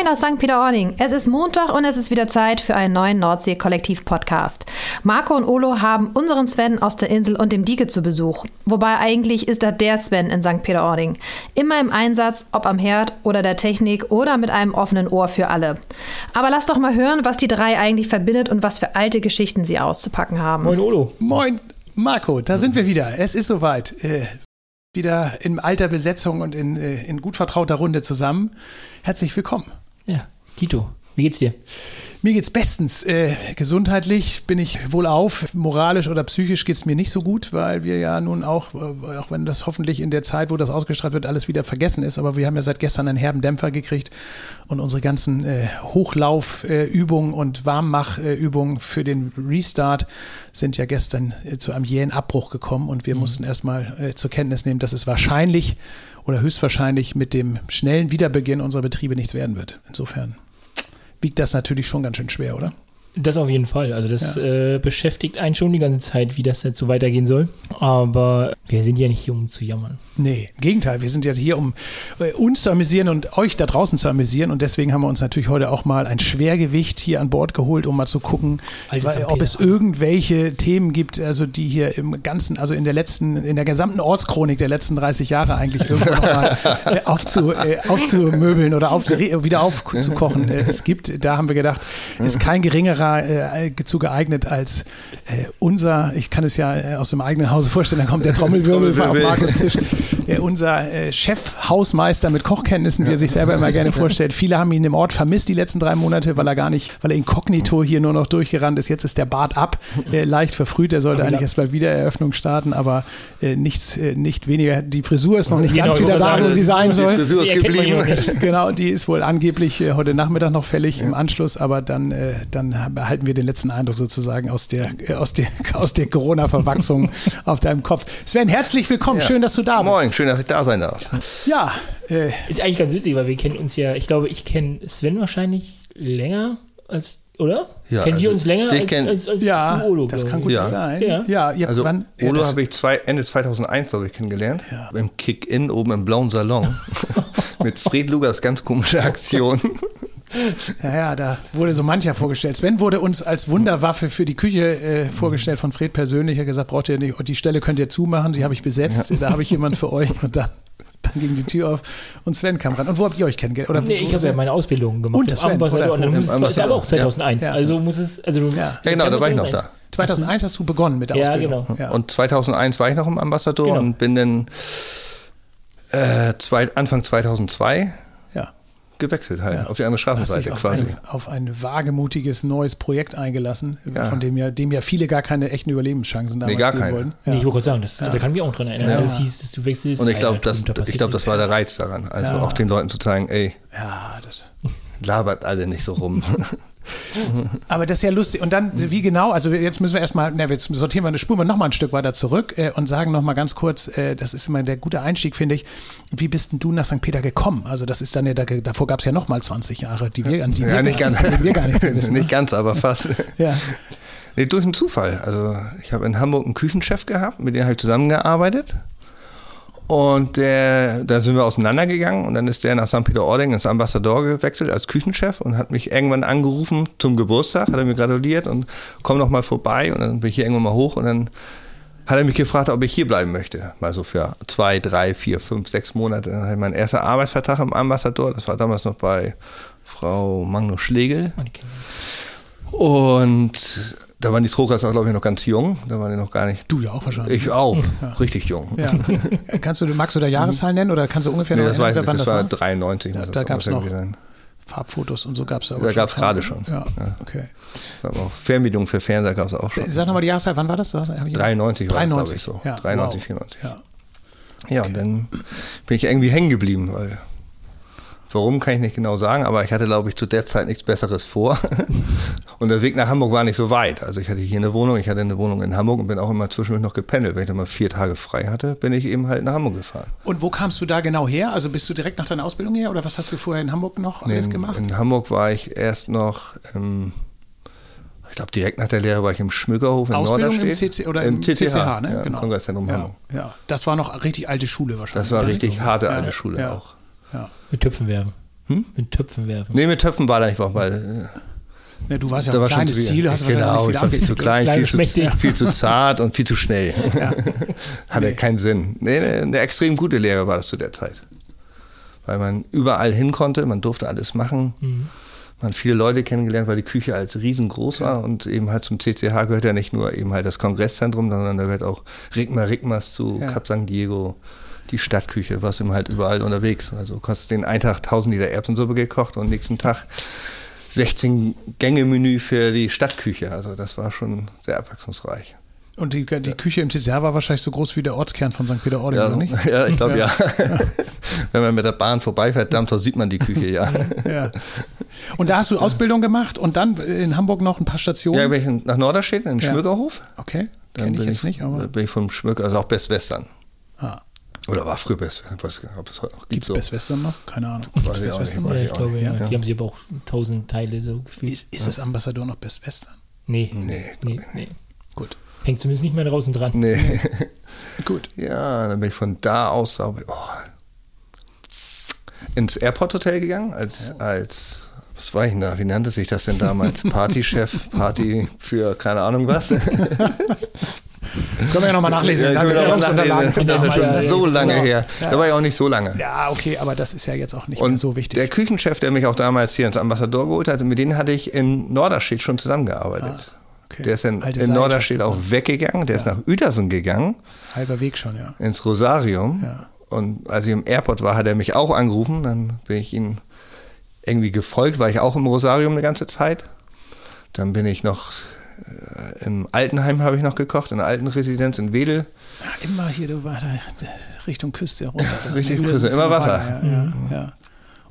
Moin aus St. Peter-Ording. Es ist Montag und es ist wieder Zeit für einen neuen Nordsee-Kollektiv-Podcast. Marco und Olo haben unseren Sven aus der Insel und dem Dieke zu Besuch. Wobei eigentlich ist das der Sven in St. Peter-Ording. Immer im Einsatz, ob am Herd oder der Technik oder mit einem offenen Ohr für alle. Aber lass doch mal hören, was die drei eigentlich verbindet und was für alte Geschichten sie auszupacken haben. Moin Olo. Moin Marco, da sind wir wieder. Es ist soweit. Äh, wieder in alter Besetzung und in, äh, in gut vertrauter Runde zusammen. Herzlich willkommen. Ja, Tito, wie geht's dir? Mir geht's bestens. Äh, gesundheitlich bin ich wohlauf. Moralisch oder psychisch geht's mir nicht so gut, weil wir ja nun auch, äh, auch wenn das hoffentlich in der Zeit, wo das ausgestrahlt wird, alles wieder vergessen ist, aber wir haben ja seit gestern einen herben Dämpfer gekriegt und unsere ganzen äh, Hochlaufübungen und Warmmachübungen für den Restart sind ja gestern äh, zu einem jähen Abbruch gekommen und wir mhm. mussten erstmal äh, zur Kenntnis nehmen, dass es wahrscheinlich oder höchstwahrscheinlich mit dem schnellen Wiederbeginn unserer Betriebe nichts werden wird. Insofern wiegt das natürlich schon ganz schön schwer, oder? Das auf jeden Fall. Also das ja. äh, beschäftigt einen schon die ganze Zeit, wie das jetzt so weitergehen soll. Aber wir sind ja nicht hier, um zu jammern. Nee, im Gegenteil. Wir sind ja hier, um äh, uns zu amüsieren und euch da draußen zu amüsieren. Und deswegen haben wir uns natürlich heute auch mal ein Schwergewicht hier an Bord geholt, um mal zu gucken, weil, ob es irgendwelche Themen gibt, also die hier im ganzen, also in der letzten, in der gesamten Ortschronik der letzten 30 Jahre eigentlich irgendwo nochmal äh, aufzu, äh, aufzumöbeln oder auf, wieder aufzukochen es gibt. Da haben wir gedacht, ist kein geringerer äh, zu geeignet als äh, unser, ich kann es ja aus dem eigenen Hause vorstellen, da kommt der Trommelwirbel auf Markus Tisch äh, unser äh, Chefhausmeister mit Kochkenntnissen, wie er sich selber immer gerne vorstellt. Viele haben ihn im Ort vermisst die letzten drei Monate, weil er gar nicht, weil er inkognito hier nur noch durchgerannt ist. Jetzt ist der Bart ab, äh, leicht verfrüht. Er sollte eigentlich erst mal wieder Eröffnung starten, aber äh, nichts, äh, nicht weniger. Die Frisur ist noch nicht genau, ganz wieder da, wo sie sein soll. Die Frisur ist geblieben. Genau, die ist wohl angeblich äh, heute Nachmittag noch fällig ja. im Anschluss, aber dann, dann erhalten wir den letzten Eindruck sozusagen aus der, aus der, aus der Corona-Verwachsung auf deinem Kopf. Sven, herzlich willkommen. Ja. Schön, dass du da bist. Moin, schön, dass ich da sein darf. Ja. Äh, ist eigentlich ganz witzig, weil wir kennen uns ja, ich glaube, ich kenne Sven wahrscheinlich länger als oder? Ja, Kennen also wir uns länger als, kenn, als, als ja, du, Olo? Das kann gut ja. sein. Ja, ja, ja also wann, Olo habe ich zwei, Ende 2001, glaube ich, kennengelernt. Ja. Im Kick-In oben im blauen Salon. Mit Fred Lugas ganz komische Aktion. Ja, ja, da wurde so mancher vorgestellt. Sven wurde uns als Wunderwaffe für die Küche äh, vorgestellt von Fred persönlich. Er hat gesagt, braucht ihr nicht, die Stelle könnt ihr zumachen, die habe ich besetzt, ja. da habe ich jemanden für euch. Und dann, dann ging die Tür auf und Sven kam ran. Und wo habt ihr euch kennengelernt? Oder nee, ich habe ja meine Ausbildung gemacht. Und Sven, Ambassador. Und es, aber auch 2001. Ja. Also muss es, also ja, ja genau, da war ich noch da. 2001 hast du begonnen mit der ja, Ausbildung. Genau. Ja. Und 2001 war ich noch im Ambassador genau. und bin dann äh, zwei, Anfang 2002 gewechselt halt, ja. auf die andere Straßenseite auf quasi. Ein, auf ein wagemutiges neues Projekt eingelassen, ja. von dem ja, dem ja viele gar keine echten Überlebenschancen damals nee, gar keine. wollten. Ja. Nee, ich wollte gerade sagen, das, also kann mich auch dran erinnern, ja. dass es hieß, dass du wechselst. Und ich glaube, das, ich glaub, das war der Reiz daran, also auch den Leuten zu zeigen, ey, ja, das labert alle nicht so rum. Aber das ist ja lustig. Und dann, wie genau, also jetzt müssen wir erstmal, na, jetzt sortieren wir eine Spur noch mal ein Stück weiter zurück äh, und sagen noch mal ganz kurz, äh, das ist immer der gute Einstieg, finde ich. Wie bist denn du nach St. Peter gekommen? Also das ist dann ja, da, davor gab es ja noch mal 20 Jahre, die wir, an die ja, wir, nicht ganz, wir gar nicht wissen. nicht ganz, aber fast. ja. Nee, durch einen Zufall. Also ich habe in Hamburg einen Küchenchef gehabt, mit dem habe ich zusammengearbeitet. Und der, da sind wir auseinandergegangen und dann ist der nach St. Peter-Ording ins Ambassador gewechselt als Küchenchef und hat mich irgendwann angerufen zum Geburtstag, hat er mir gratuliert und komm noch mal vorbei und dann bin ich hier irgendwann mal hoch und dann hat er mich gefragt, ob ich hier bleiben möchte. Mal so für zwei, drei, vier, fünf, sechs Monate. Dann hatte ich meinen ersten Arbeitsvertrag im Ambassador, das war damals noch bei Frau Magnus Schlegel. Und da waren die Strokers auch, glaube ich, noch ganz jung. Da waren die noch gar nicht. Du ja auch wahrscheinlich. Ich auch. Ja. Richtig jung. Ja. kannst du, magst du da Jahreszahl nennen oder kannst du ungefähr nee, noch das weiß ich, das, das war 93. Ja, da gab es noch sein. Farbfotos und so gab es da auch. Da gab es gerade schon. Ja, okay. Auch Fernbedienung für Fernseher gab es auch schon. Sag nochmal die Jahreszahl, wann war das? 93 war 93. glaube ich so. Ja, 93, wow. 94. Ja. ja, und dann bin ich irgendwie hängen geblieben, weil Warum kann ich nicht genau sagen, aber ich hatte, glaube ich, zu der Zeit nichts Besseres vor. Und der Weg nach Hamburg war nicht so weit. Also ich hatte hier eine Wohnung, ich hatte eine Wohnung in Hamburg und bin auch immer zwischendurch noch gependelt. Wenn ich dann mal vier Tage frei hatte, bin ich eben halt nach Hamburg gefahren. Und wo kamst du da genau her? Also bist du direkt nach deiner Ausbildung her oder was hast du vorher in Hamburg noch alles in, gemacht? In Hamburg war ich erst noch im ich glaube, direkt nach der Lehre war ich im Schmückerhof in Ausbildung Norderstedt. im CC oder im, im CCH, CCH ne? Ja, genau. Kongresszentrum ja, Hamburg. Ja, das war noch richtig alte Schule wahrscheinlich. Das war richtig harte alte Schule auch. Ja. Mit Töpfen werfen. Hm? Mit Töpfen werfen. Nee, mit Töpfen war da nicht, weil. Ja, du warst ja ein kleines Ziel, hast genau, ich war viel zu klein, viel zu, viel zu, zart und viel zu schnell. Ja. Hatte nee. keinen Sinn. Nee, eine, extrem gute Lehre war das zu der Zeit. Weil man überall hin konnte, man durfte alles machen. Mhm. Man hat viele Leute kennengelernt, weil die Küche als riesengroß war und eben halt zum CCH gehört ja nicht nur eben halt das Kongresszentrum, sondern da gehört auch Rigma Rigmas zu ja. Cap San Diego die Stadtküche, warst eben halt überall unterwegs. Also kostet den einen Tag 1000 Liter Erbsensuppe gekocht und nächsten Tag 16 Gänge Menü für die Stadtküche. Also das war schon sehr abwechslungsreich. Und die, die Küche im TCR war wahrscheinlich so groß wie der Ortskern von St. Peter-Ording, ja, oder nicht? Ja, ich glaube ja. ja. Wenn man mit der Bahn vorbeifährt, Dammtor sieht man die Küche, ja. ja. Und da hast du Ausbildung gemacht und dann in Hamburg noch ein paar Stationen? Ja, bin ich nach Norderstedt, in den ja. Schmückerhof. Okay, kenne ich jetzt ich, nicht, aber... bin ich vom Schmücker, also auch Best Western. Ah. Oder war früher Best Western, ich weiß gar nicht, ob es heute noch gibt. Gibt es so. Best Western noch? Keine Ahnung. Weiß ich Best Western? Ja, ich glaube, ja. Die haben sie aber auch tausend Teile so gefühlt. Ist, ist das Ambassador noch Best Western? Nee. Nee, nee, nee. Gut. Hängt zumindest nicht mehr draußen dran. Nee. Gut. Ja, dann bin ich von da aus oh, ins Airport Hotel gegangen, als, als was war ich denn da? Wie nannte sich das denn damals? Partychef, Party für keine Ahnung was. Können wir ja nochmal nachlesen. Ja, mal nachlesen. Das ist schon so lange genau. her. Da war ich auch nicht so lange. Ja, okay, aber das ist ja jetzt auch nicht und so wichtig. Der Küchenchef, der mich auch damals hier ins Ambassador geholt hat, mit dem hatte ich in Norderstedt schon zusammengearbeitet. Ah, okay. Der ist in, in Norderstedt auch weggegangen, der ja. ist nach Uetersen gegangen. Halber Weg schon, ja. Ins Rosarium. Ja. Und als ich im Airport war, hat er mich auch angerufen. Dann bin ich ihm irgendwie gefolgt, war ich auch im Rosarium eine ganze Zeit. Dann bin ich noch im Altenheim habe ich noch gekocht, in der alten Residenz in Wedel. Ja, immer hier, du war da Richtung Küste runter. Richtig Küste, immer Wasser. Ja, ja, ja,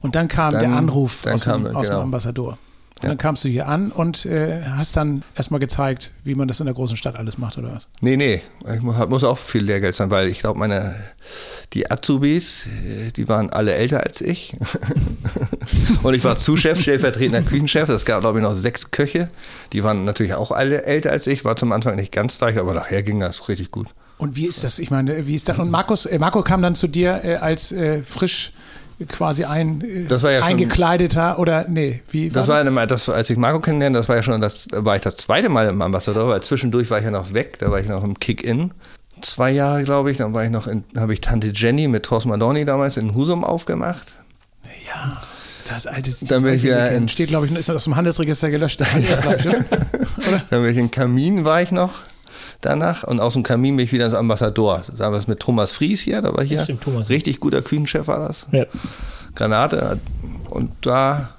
Und dann kam dann, der Anruf aus, kam, aus genau. dem Ambassador. Und ja. dann kamst du hier an und äh, hast dann erstmal gezeigt, wie man das in der großen Stadt alles macht, oder was? Nee, nee. Ich muss auch viel Lehrgeld sein, weil ich glaube, meine, die Azubis, äh, die waren alle älter als ich. und ich war Zuschef, stellvertretender Küchenchef. Es gab, glaube ich, noch sechs Köche. Die waren natürlich auch alle älter als ich. War zum Anfang nicht ganz leicht, aber nachher ging das richtig gut. Und wie ist das? Ich meine, wie ist das? Und Markus, äh, Marco kam dann zu dir äh, als äh, frisch quasi ein ja eingekleideter schon, oder nee, wie das war das? Eine, das, als ich Marco kennenlernte, das war ja schon das war ich das zweite Mal im Ambassador, weil zwischendurch war ich ja noch weg, da war ich noch im Kick-In. Zwei Jahre, glaube ich, dann war ich noch in, habe ich Tante Jenny mit Thorsten Madoni damals in Husum aufgemacht. Ja. Das alte dann bin ich ja in, steht, glaube ich, ist aus dem Handelsregister gelöscht. dann bin ich in Kamin war ich noch danach und aus dem Kamin bin ich wieder ins Ambassador. Damals mit Thomas Fries hier, da war hier stimmt, Thomas. richtig guter Küchenchef war das. Ja. Granate und da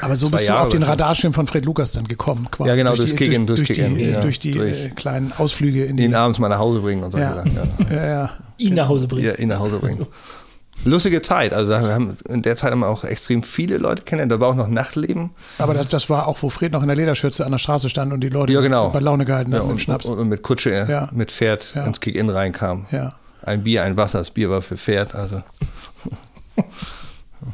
aber so bist du auf den Radarschirm von Fred Lukas dann gekommen, quasi. Ja, genau, durch, durch, Kicken, durch, durch, die, ja, durch die durch äh, kleinen Ausflüge in die. Ihn abends mal nach Hause bringen und so. Ja. Ja. ja. Ihn nach Hause bringen. Ja, ihn nach Hause bringen. lustige Zeit. Also haben, in der Zeit haben wir auch extrem viele Leute kennengelernt. Da war auch noch Nachtleben. Aber das, das war auch, wo Fred noch in der Lederschürze an der Straße stand und die Leute ja, genau. bei Laune gehalten haben ja, mit Schnaps. Und, und, mit Kutsche, ja. mit Pferd ins Kick-In reinkam. Ein Bier, ein Wasser. Das Bier war für Pferd. Also.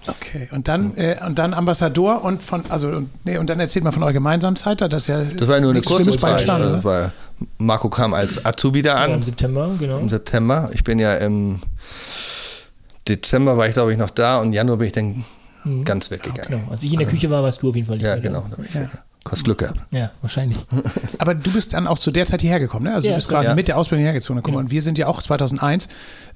Okay, und dann, äh, und dann Ambassador und von, also, und, nee, und dann erzählt mal von eurer gemeinsamen Zeit, das ja Das war ja nur eine kurze Zeit. Stand, also, war, Marco kam als Azubi da an. Ja, Im September, genau. Im September. Ich bin ja im Dezember war ich, glaube ich, noch da und Januar bin ich dann mhm. ganz weggegangen. Ja, genau. Als ich in der Küche war, warst du auf jeden Fall nicht Ja, genau. Da ich ja. Hast Glück gehabt. Ja, wahrscheinlich. Aber du bist dann auch zu der Zeit hierher gekommen, ne? Also ja, du bist quasi ja. mit der Ausbildung hergezogen. Guck mal, und wir sind ja auch 2001,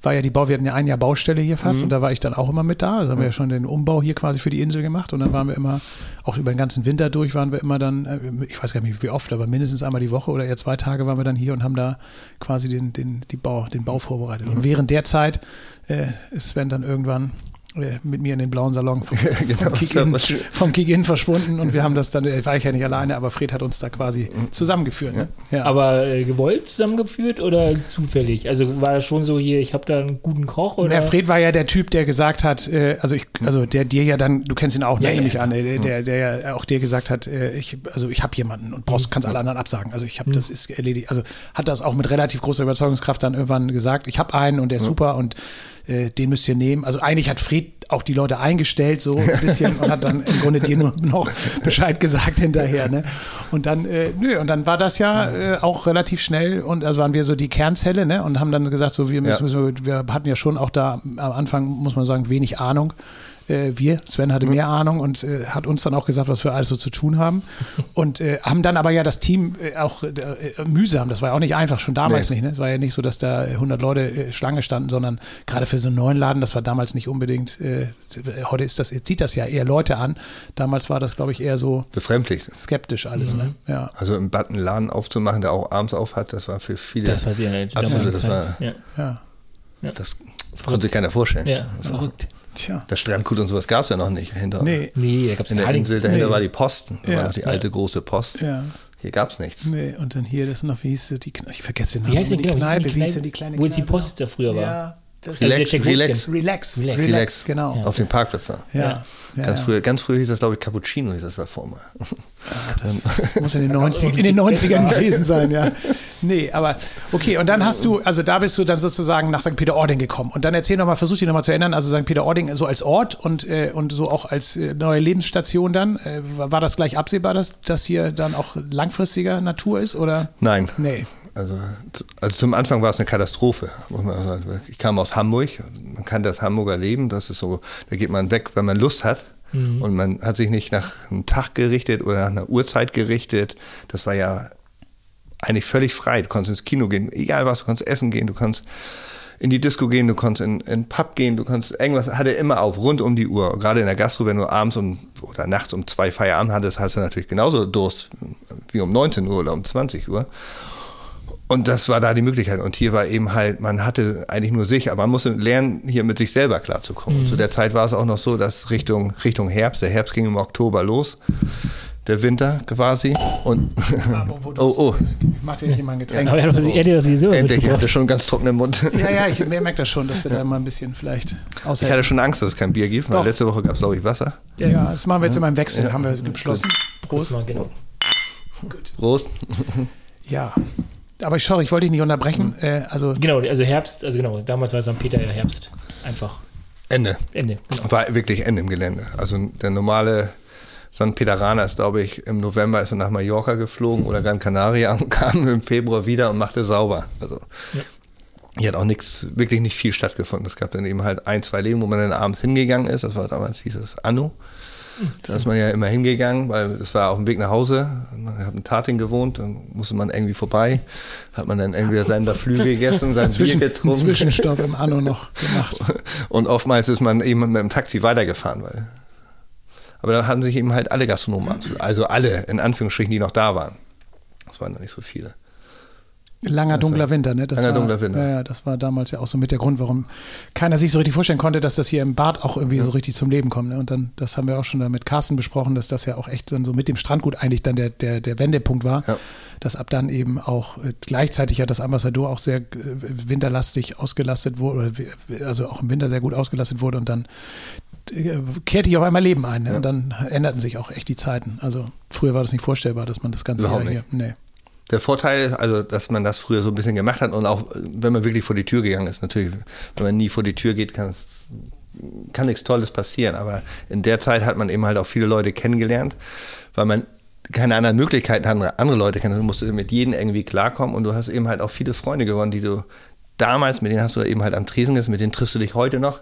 war ja die Bau, wir hatten ja ein Jahr Baustelle hier fast mhm. und da war ich dann auch immer mit da. Also haben wir ja schon den Umbau hier quasi für die Insel gemacht und dann waren wir immer, auch über den ganzen Winter durch waren wir immer dann, äh, ich weiß gar nicht wie oft, aber mindestens einmal die Woche oder eher zwei Tage waren wir dann hier und haben da quasi den, den, die Bau, den Bau vorbereitet. Und während der Zeit äh, ist Sven dann irgendwann mit mir in den blauen Salon vom, genau, vom Kick-In Kick verschwunden und wir haben das dann, äh, war ich ja nicht alleine, aber Fred hat uns da quasi zusammengeführt. Ne? Ja. Aber äh, gewollt zusammengeführt oder zufällig? Also war das schon so hier, ich habe da einen guten Koch oder? Ja, Fred war ja der Typ, der gesagt hat, äh, also ich, also der dir ja dann, du kennst ihn auch, ne, ja, nehme ich an, äh, der, der ja auch dir gesagt hat, äh, ich, also ich habe jemanden und brauchst, kannst alle anderen absagen. Also ich habe, mhm. das ist erledigt. Also hat das auch mit relativ großer Überzeugungskraft dann irgendwann gesagt, ich habe einen und der ist super und äh, den müsst ihr nehmen. Also eigentlich hat Fred auch die Leute eingestellt, so ein bisschen, und hat dann im Grunde dir nur noch Bescheid gesagt hinterher. Ne? Und dann, äh, nö, und dann war das ja äh, auch relativ schnell und also waren wir so die Kernzelle, ne? Und haben dann gesagt, so wir müssen, ja. wir hatten ja schon auch da am Anfang, muss man sagen, wenig Ahnung Äh, wir, Sven hatte mehr Ahnung und äh, hat uns dann auch gesagt, was wir alles so zu tun haben. Und äh, haben dann aber ja das Team äh, auch äh, mühsam, das war ja auch nicht einfach, schon damals nee. nicht. Ne? Es war ja nicht so, dass da 100 Leute Schlange standen, sondern gerade für so einen neuen Laden, das war damals nicht unbedingt, heute ist das, zieht das ja eher Leute an. Damals war das, glaube ich, eher so befremdlich. Skeptisch alles. Mhm. Ne? Ja. Also im Bad einen Laden aufzumachen, der auch abends auf hat, das war für viele. Das war die, die absolut, das war, ja. ja. Das konnte sich keiner vorstellen. Ja, verrückt. Tja. Das Strandgut und sowas gab es ja noch nicht. Hinter, nee. nee, da gab es In der Insel dahinter nee. war die Posten. Da ja. war noch die alte große Post. Ja. Hier gab es nichts. Nee, und dann hier, das noch, wie hieß die Kneipe? Ich vergesse den Namen. Wie heißt die genau, Kneipe? Wie hieß denn die kleine Wo jetzt die Post da früher war? Ja. Relax, relax, relax, relax, relax, genau. Auf dem Parkplatz da. Ja. Ja, ganz, Früher, ganz früher hieß das, glaube ich, Cappuccino hieß das davor mal. Ja, das muss in den, 90, in den 90ern gewesen sein, ja. Nee, aber okay, und dann hast du, also da bist du dann sozusagen nach St. Peter-Ording gekommen. Und dann erzähl nochmal, versuch dich nochmal zu erinnern, also St. Peter-Ording so als Ort und, äh, und so auch als äh, neue Lebensstation dann. Äh, war das gleich absehbar, dass das hier dann auch langfristiger Natur ist, oder? Nein. Nee. Also, also zum Anfang war es eine Katastrophe. Ich kam aus Hamburg, man kann das Hamburger Leben, das ist so, da geht man weg, wenn man Lust hat. Mhm. Und man hat sich nicht nach einem Tag gerichtet oder nach einer Uhrzeit gerichtet. Das war ja eigentlich völlig frei. Du konntest ins Kino gehen, egal was, du konntest essen gehen, du konntest in die Disco gehen, du konntest in, in Pub gehen, du konntest irgendwas, hatte immer auf, rund um die Uhr. Gerade in der Gastro, wenn du abends um, oder nachts um zwei Feierabend hattest, hast du natürlich genauso Durst wie um 19 Uhr oder um 20 Uhr. Und das war da die Möglichkeit. Und hier war eben halt, man hatte eigentlich nur sich, aber man musste lernen, hier mit sich selber klarzukommen. Mhm. Zu der Zeit war es auch noch so, dass Richtung, Richtung Herbst, der Herbst ging im Oktober los, der Winter quasi. Und ah, oh, oh. Mach dir nicht immer ein Getränk. Aber er hat das hier Endlich, ich hatte schon einen ganz trockenen Mund. Ja, ja, ich merke das schon, dass wir da mal ein bisschen vielleicht aushelfen. Ich hatte schon Angst, dass es kein Bier gibt, weil Doch. letzte Woche gab es, glaube ich, Wasser. Ja, ja, das machen wir jetzt immer im Wechsel, ja. haben wir beschlossen. Prost. Genau. Prost. Ja. Aber sorry, ich wollte dich nicht unterbrechen. Äh, also genau, also Herbst, also genau, damals war St. Peter ja Herbst. Einfach. Ende. Ende. Genau. War wirklich Ende im Gelände. Also der normale St. Peteraner ist, glaube ich, im November ist er nach Mallorca geflogen oder Gran Canaria und kam im Februar wieder und machte sauber. Also ja. hier hat auch nichts, wirklich nicht viel stattgefunden. Es gab dann eben halt ein, zwei Leben, wo man dann abends hingegangen ist. Das war damals, hieß es Anno. Da ist man ja immer hingegangen, weil das war auf dem Weg nach Hause. Ich habe in Tating gewohnt, dann musste man irgendwie vorbei. Hat man dann irgendwie seinen Flügel gegessen, sein Bier getrunken. Zwischenstopp im Anno noch gemacht. Und oftmals ist man eben mit dem Taxi weitergefahren, weil. Aber da hatten sich eben halt alle Gastronomen, also alle in Anführungsstrichen, die noch da waren. Das waren da nicht so viele. Langer dunkler Winter, ne? Das Langer war, dunkler Winter. Ja, das war damals ja auch so mit der Grund, warum keiner sich so richtig vorstellen konnte, dass das hier im Bad auch irgendwie ja. so richtig zum Leben kommt. Ne? Und dann, das haben wir auch schon da mit Carsten besprochen, dass das ja auch echt dann so mit dem Strandgut eigentlich dann der, der, der Wendepunkt war. Ja. Dass ab dann eben auch äh, gleichzeitig ja das Ambassador auch sehr äh, winterlastig ausgelastet wurde, oder, also auch im Winter sehr gut ausgelastet wurde und dann äh, kehrte ich auf einmal Leben ein. Ne? Ja. Und dann änderten sich auch echt die Zeiten. Also früher war das nicht vorstellbar, dass man das ganze Jahr hier. Nee der Vorteil, also dass man das früher so ein bisschen gemacht hat und auch wenn man wirklich vor die Tür gegangen ist, natürlich, wenn man nie vor die Tür geht, kann es kann nichts Tolles passieren. Aber in der Zeit hat man eben halt auch viele Leute kennengelernt, weil man keine anderen Möglichkeiten hat, andere Leute kennen. Du musst mit jedem irgendwie klarkommen und du hast eben halt auch viele Freunde gewonnen, die du damals, mit denen hast du eben halt am Tresen gesessen, mit denen triffst du dich heute noch.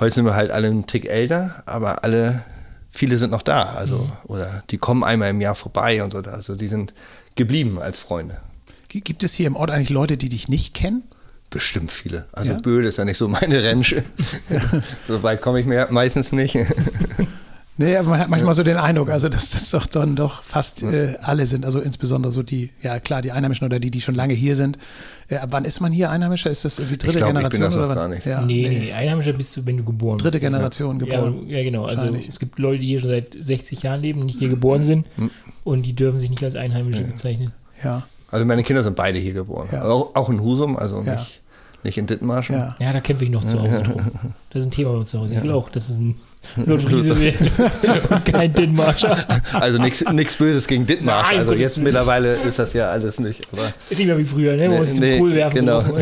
Heute sind wir halt alle einen Tick älter, aber alle, viele sind noch da. Also, mhm. oder die kommen einmal im Jahr vorbei und so. Also die sind geblieben als Freunde. Gibt es hier im Ort eigentlich Leute, die dich nicht kennen? Bestimmt viele. Also ja? Böhl ist ja nicht so meine Rensche. Ja. so weit komme ich mir meistens nicht. Nee, aber man hat manchmal so den Eindruck, also dass das doch dann doch fast äh, alle sind, also insbesondere so die, ja klar, die Einheimischen oder die, die schon lange hier sind. Äh, wann ist man hier Einheimischer? Ist das irgendwie dritte ich glaub, Generation ich bin das oder gar nicht? Ja, nee, nee, Einheimischer bist du, wenn du geboren dritte bist. Dritte Generation geboren. Ja, ja genau. Also es gibt Leute, die hier schon seit 60 Jahren leben, nicht hier geboren sind hm. und die dürfen sich nicht als Einheimische bezeichnen. Ja. Also meine Kinder sind beide hier geboren. Ja. Auch, auch, in Husum, also ja. nicht, nicht in Dithmarschen. Ja. ja, da kämpfe ich noch zu Hause drum. Das ist ein Thema bei uns zu Hause. Ich will auch, das ist ein Wird und kein Dithmarscher. Also nichts Böses gegen Dithmarsch. Nein, also jetzt mittlerweile ist das ja alles nicht. Aber ist nicht mehr wie früher, ne? Wo nee, es nee, Pool werfen genau.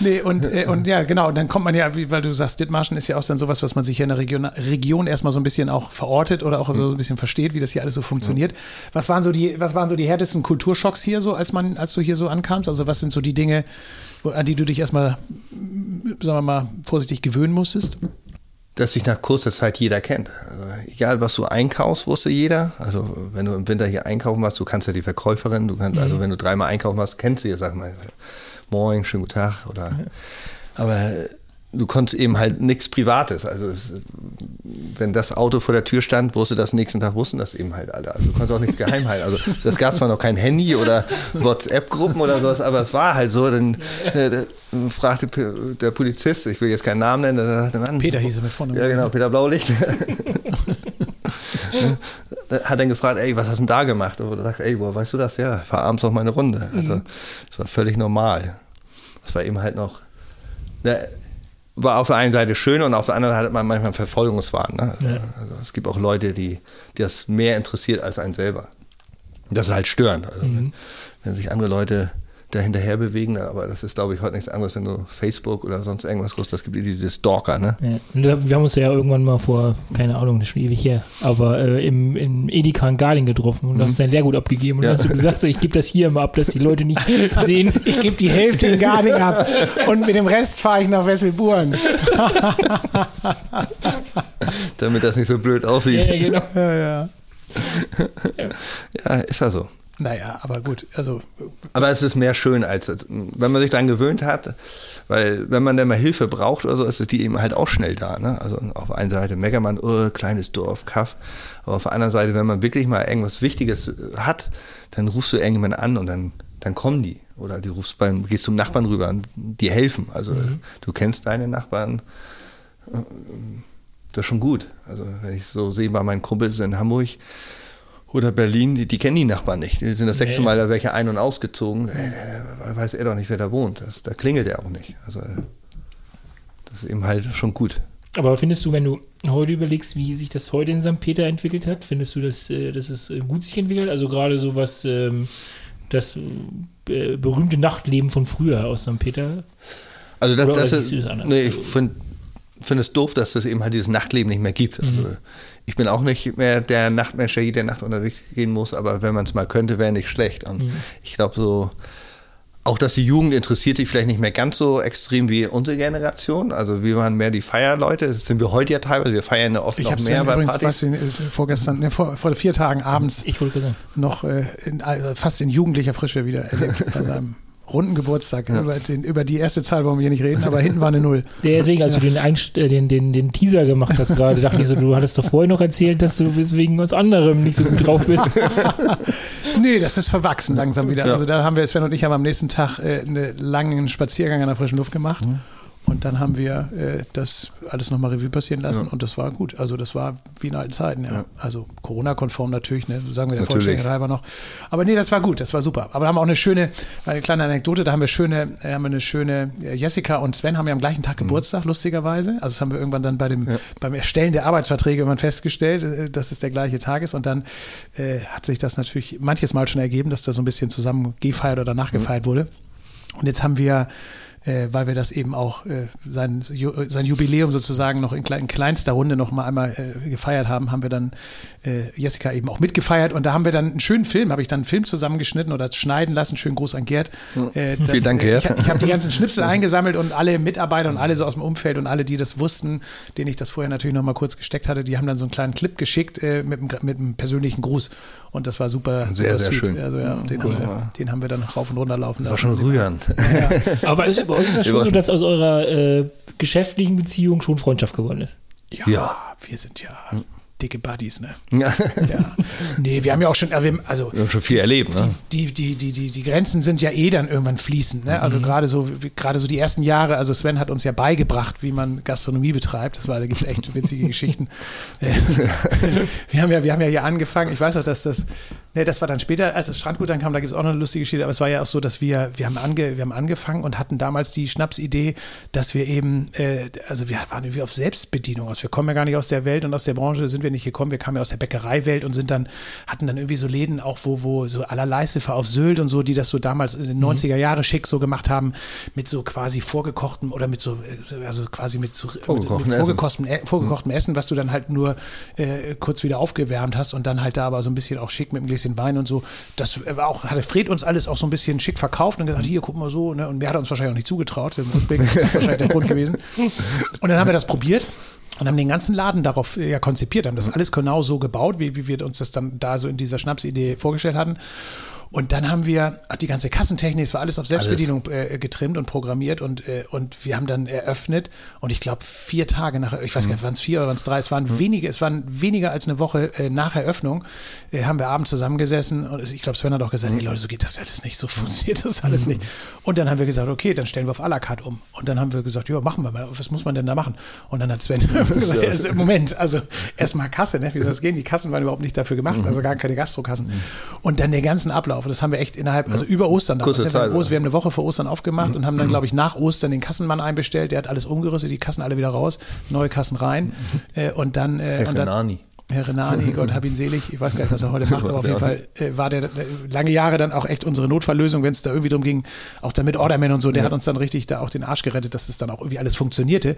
Nee, und, äh, und ja, genau, und dann kommt man ja, wie, weil du sagst, Dithmarschen ist ja auch dann sowas, was man sich hier in der Region, Region erstmal so ein bisschen auch verortet oder auch so ein bisschen versteht, wie das hier alles so funktioniert. Was waren so die, was waren so die härtesten Kulturschocks hier so, als man, als du hier so ankamst? Also was sind so die Dinge, wo, an die du dich erstmal, sagen wir mal, vorsichtig gewöhnen musstest? Dass sich nach kurzer Zeit jeder kennt. Also egal, was du einkaufst, wusste jeder. Also wenn du im Winter hier einkaufen warst, du kannst ja die Verkäuferin, du kannst, also mhm. also wenn du dreimal einkaufen warst, kennst du ja, sag mal, moin, schönen guten Tag oder. Ja. Aber du konntest eben halt nichts Privates. Also es, wenn das Auto vor der Tür stand, wusste das nächsten Tag, wussten das eben halt alle. Also du konntest auch nichts geheim halten. Also das gab zwar noch kein Handy oder WhatsApp-Gruppen oder sowas, aber es war halt so. Dann äh, fragte der Polizist, ich will jetzt keinen Namen nennen, der sagte, Mann, Peter hieß er mit vorne. Ja genau, Peter Blaulicht. hat dann gefragt, ey, was hast du denn da gemacht? Und er sagt, ey, woher weißt du das? Ja, ich fahr abends noch meine Runde. Also das war völlig normal. Das war eben halt noch war auf der einen Seite schön und auf der anderen Seite hat man manchmal Verfolgungswahn. Ne? Also, ja. also, es gibt auch Leute, die, die das mehr interessiert als einen selber. das ist halt störend. Also, mhm. wenn, wenn sich andere Leute da hinterher bewegen, aber das ist, glaube ich, heute nichts anderes, wenn du Facebook oder sonst irgendwas groß, das gibt diese Stalker, ne? Ja. Wir haben uns ja irgendwann mal vor, keine Ahnung, das ist schon ewig her, aber äh, im, im Edeka in Garling getroffen und mhm. hast dein Lehrgut abgegeben und ja. hast du gesagt, so, ich gebe das hier immer ab, dass die Leute nicht sehen. Ich gebe die Hälfte in Garling ab und mit dem Rest fahre ich nach Wesselburen. Damit das nicht so blöd aussieht. Ja, genau. Ja, ja. ja ist ja so. Naja, aber gut, also. Aber es ist mehr schön, als wenn man sich daran gewöhnt hat, weil wenn man dann mal Hilfe braucht oder so, ist die eben halt auch schnell da. Ne? Also auf der einen Seite Meckermann, oh, kleines Dorf, Kaff. Aber auf der anderen Seite, wenn man wirklich mal irgendwas Wichtiges hat, dann rufst du irgendjemanden an und dann, dann kommen die. Oder du rufst beim, gehst zum Nachbarn rüber und die helfen. Also mhm. du kennst deine Nachbarn. Das ist schon gut. Also wenn ich so sehe bei meinen Kumpels in Hamburg, oder Berlin, die, die, kennen die Nachbarn nicht. Die sind das sechste Mal da welche ein- und ausgezogen. Da weiß er doch nicht, wer da wohnt. Das, da klingelt er auch nicht. Also das ist eben halt schon gut. Aber findest du, wenn du heute überlegst, wie sich das heute in St. Peter entwickelt hat, findest du, dass, äh, dass es äh, gut sich entwickelt? Also gerade so was ähm, das äh, berühmte Nachtleben von früher aus St. Peter? Also das, das ist, nee, ich finde find es doof, dass es eben halt dieses Nachtleben nicht mehr gibt. Also mhm ich bin auch nicht mehr der Nachtmensch, der jede Nacht unterwegs gehen muss, aber wenn man es mal könnte, wäre nicht schlecht. Und mhm. ich glaube so, auch dass die Jugend interessiert sich vielleicht nicht mehr ganz so extrem wie unsere Generation. Also wir waren mehr die Feierleute. Das sind wir heute ja teilweise. Wir feiern ja oft ich noch mehr bei Partys. Fast in, vorgestern, ne, vor, vor vier Tagen abends ich noch äh, in, also fast in jugendlicher Frische wieder erlebt bei seinem runden Geburtstag. Ja. Über, den, über, die erste Zahl wollen wir hier nicht reden, aber hinten war eine Null. Deswegen, als du den, Einst äh, den, den, den Teaser gemacht hast gerade, dachte ich so, du hattest doch vorher noch erzählt, dass du wegen was anderem nicht so gut drauf bist. nee, das ist verwachsen langsam wieder. Ja. Also da haben wir, Sven und ich haben am nächsten Tag äh, einen langen Spaziergang an der frischen Luft gemacht. Mhm. Und dann haben wir äh, das alles nochmal Revue passieren lassen ja. und das war gut. Also das war wie in alten Zeiten, ja. ja. Also Corona-konform natürlich, ne? sagen wir der Vollständigkeit noch. Aber nee, das war gut, das war super. Aber da haben wir auch eine schöne, eine kleine Anekdote, da haben wir schöne, äh, haben wir eine schöne, äh, Jessica und Sven haben ja am gleichen Tag mhm. Geburtstag, lustigerweise. Also das haben wir irgendwann dann bei dem, ja. beim Erstellen der Arbeitsverträge irgendwann festgestellt, äh, dass es der gleiche Tag ist. Und dann äh, hat sich das natürlich manches Mal schon ergeben, dass da so ein bisschen zusammen gefeiert oder nachgefeiert mhm. wurde. Und jetzt haben wir äh, weil wir das eben auch äh, sein, sein Jubiläum sozusagen noch in, in kleinster Runde noch mal einmal äh, gefeiert haben, haben wir dann äh, Jessica eben auch mitgefeiert und da haben wir dann einen schönen Film, habe ich dann einen Film zusammengeschnitten oder schneiden lassen. Schönen Gruß an Gerd. Äh, das, Vielen Dank, äh, Gerd. Ich, ich habe die ganzen Schnipsel eingesammelt und alle Mitarbeiter und alle so aus dem Umfeld und alle, die das wussten, denen ich das vorher natürlich noch mal kurz gesteckt hatte, die haben dann so einen kleinen Clip geschickt äh, mit, einem, mit einem persönlichen Gruß und das war super. Sehr, super sehr schön. Also ja, den, cool, haben wir, den haben wir dann rauf und runter laufen lassen. War schon rührend. Ja. Aber ist bei euch das schon so, dass aus eurer äh, geschäftlichen Beziehung schon Freundschaft geworden ist? Ja, ja. wir sind ja dicke Buddies, ne? Ja. ja. Nee, wir haben ja auch schon, also, wir haben schon viel erlebt, ne? Die, die, die, die, die Grenzen sind ja eh dann irgendwann fließend, ne? Also mhm. gerade so, gerade so die ersten Jahre, also Sven hat uns ja beigebracht, wie man Gastronomie betreibt. Das war, da gibt es echt witzige Geschichten. wir haben ja, wir haben ja hier angefangen, ich weiß auch, dass das, ne, das war dann später, als das Strandgut dann kam, da gibt es auch noch eine lustige Geschichte, aber es war ja auch so, dass wir, wir haben, ange, wir haben angefangen und hatten damals die Schnapsidee, dass wir eben, äh, also wir waren irgendwie auf Selbstbedienung aus. Wir kommen ja gar nicht aus der Welt und aus der Branche sind wir nicht gekommen. Wir kamen ja aus der Bäckereiwelt und sind dann, hatten dann irgendwie so Läden auch, wo, wo so aller Leissefer auf Sylt und so, die das so damals in den 90er mhm. Jahre schick so gemacht haben, mit so quasi vorgekochtem oder mit so, also quasi mit, so, Vorgekochten mit, mit vorgekochtem, Essen. vorgekochtem mhm. Essen, was du dann halt nur äh, kurz wieder aufgewärmt hast und dann halt da aber so ein bisschen auch schick mit einem Gläschen Wein und so. Das war auch, hatte Fred uns alles auch so ein bisschen schick verkauft und gesagt, hier, guck mal so, ne? Und mehr hat er uns wahrscheinlich auch nicht zugetraut. Im Rückblick ist das wahrscheinlich der Grund gewesen. Und dann haben wir das probiert und haben den ganzen Laden darauf ja konzipiert, haben das alles genau so gebaut, wie, wie wir uns das dann da so in dieser Schnapsidee vorgestellt hatten. Und dann haben wir die ganze Kassentechnik, es war alles auf Selbstbedienung äh, getrimmt und programmiert und, äh, und wir haben dann eröffnet und ich glaube vier Tage nach, ich weiß gar nicht, mhm. waren es vier oder waren es drei, es waren mhm. wenige, es waren weniger als eine Woche äh, nach Eröffnung, haben wir abends zusammengesessen und ich glaube Sven hat auch gesagt, mhm. hey Leute, so geht das alles nicht, so funktioniert das alles mhm. nicht. Und dann haben wir gesagt, okay, dann stellen wir auf à la carte um. Und dann haben wir gesagt, ja, machen wir mal, was muss man denn da machen? Und dann hat Sven gesagt, ja, also, Moment, also erstmal Kasse, ne? wie soll das gehen? Die Kassen waren überhaupt nicht dafür gemacht, mhm. also gar keine Gastrokassen. Und dann den ganzen Ablauf Ablauf. Das haben wir echt innerhalb, also über Ostern. Kurze Zeit, wir, wir haben eine Woche vor Ostern aufgemacht und haben dann, glaube ich, nach Ostern den Kassenmann einbestellt. Der hat alles umgerüstet, die Kassen alle wieder raus, neue Kassen rein. Äh, und dann. Äh, und dann Herr Renani, Gott hab ihn selig, ich weiß gar nicht, was er heute macht, aber auf jeden Fall äh, war der, der, lange Jahre dann auch echt unsere Notfalllösung, wenn es da irgendwie drum ging, auch dann mit Orderman und so, der ja. hat uns dann richtig da auch den Arsch gerettet, dass das dann auch irgendwie alles funktionierte.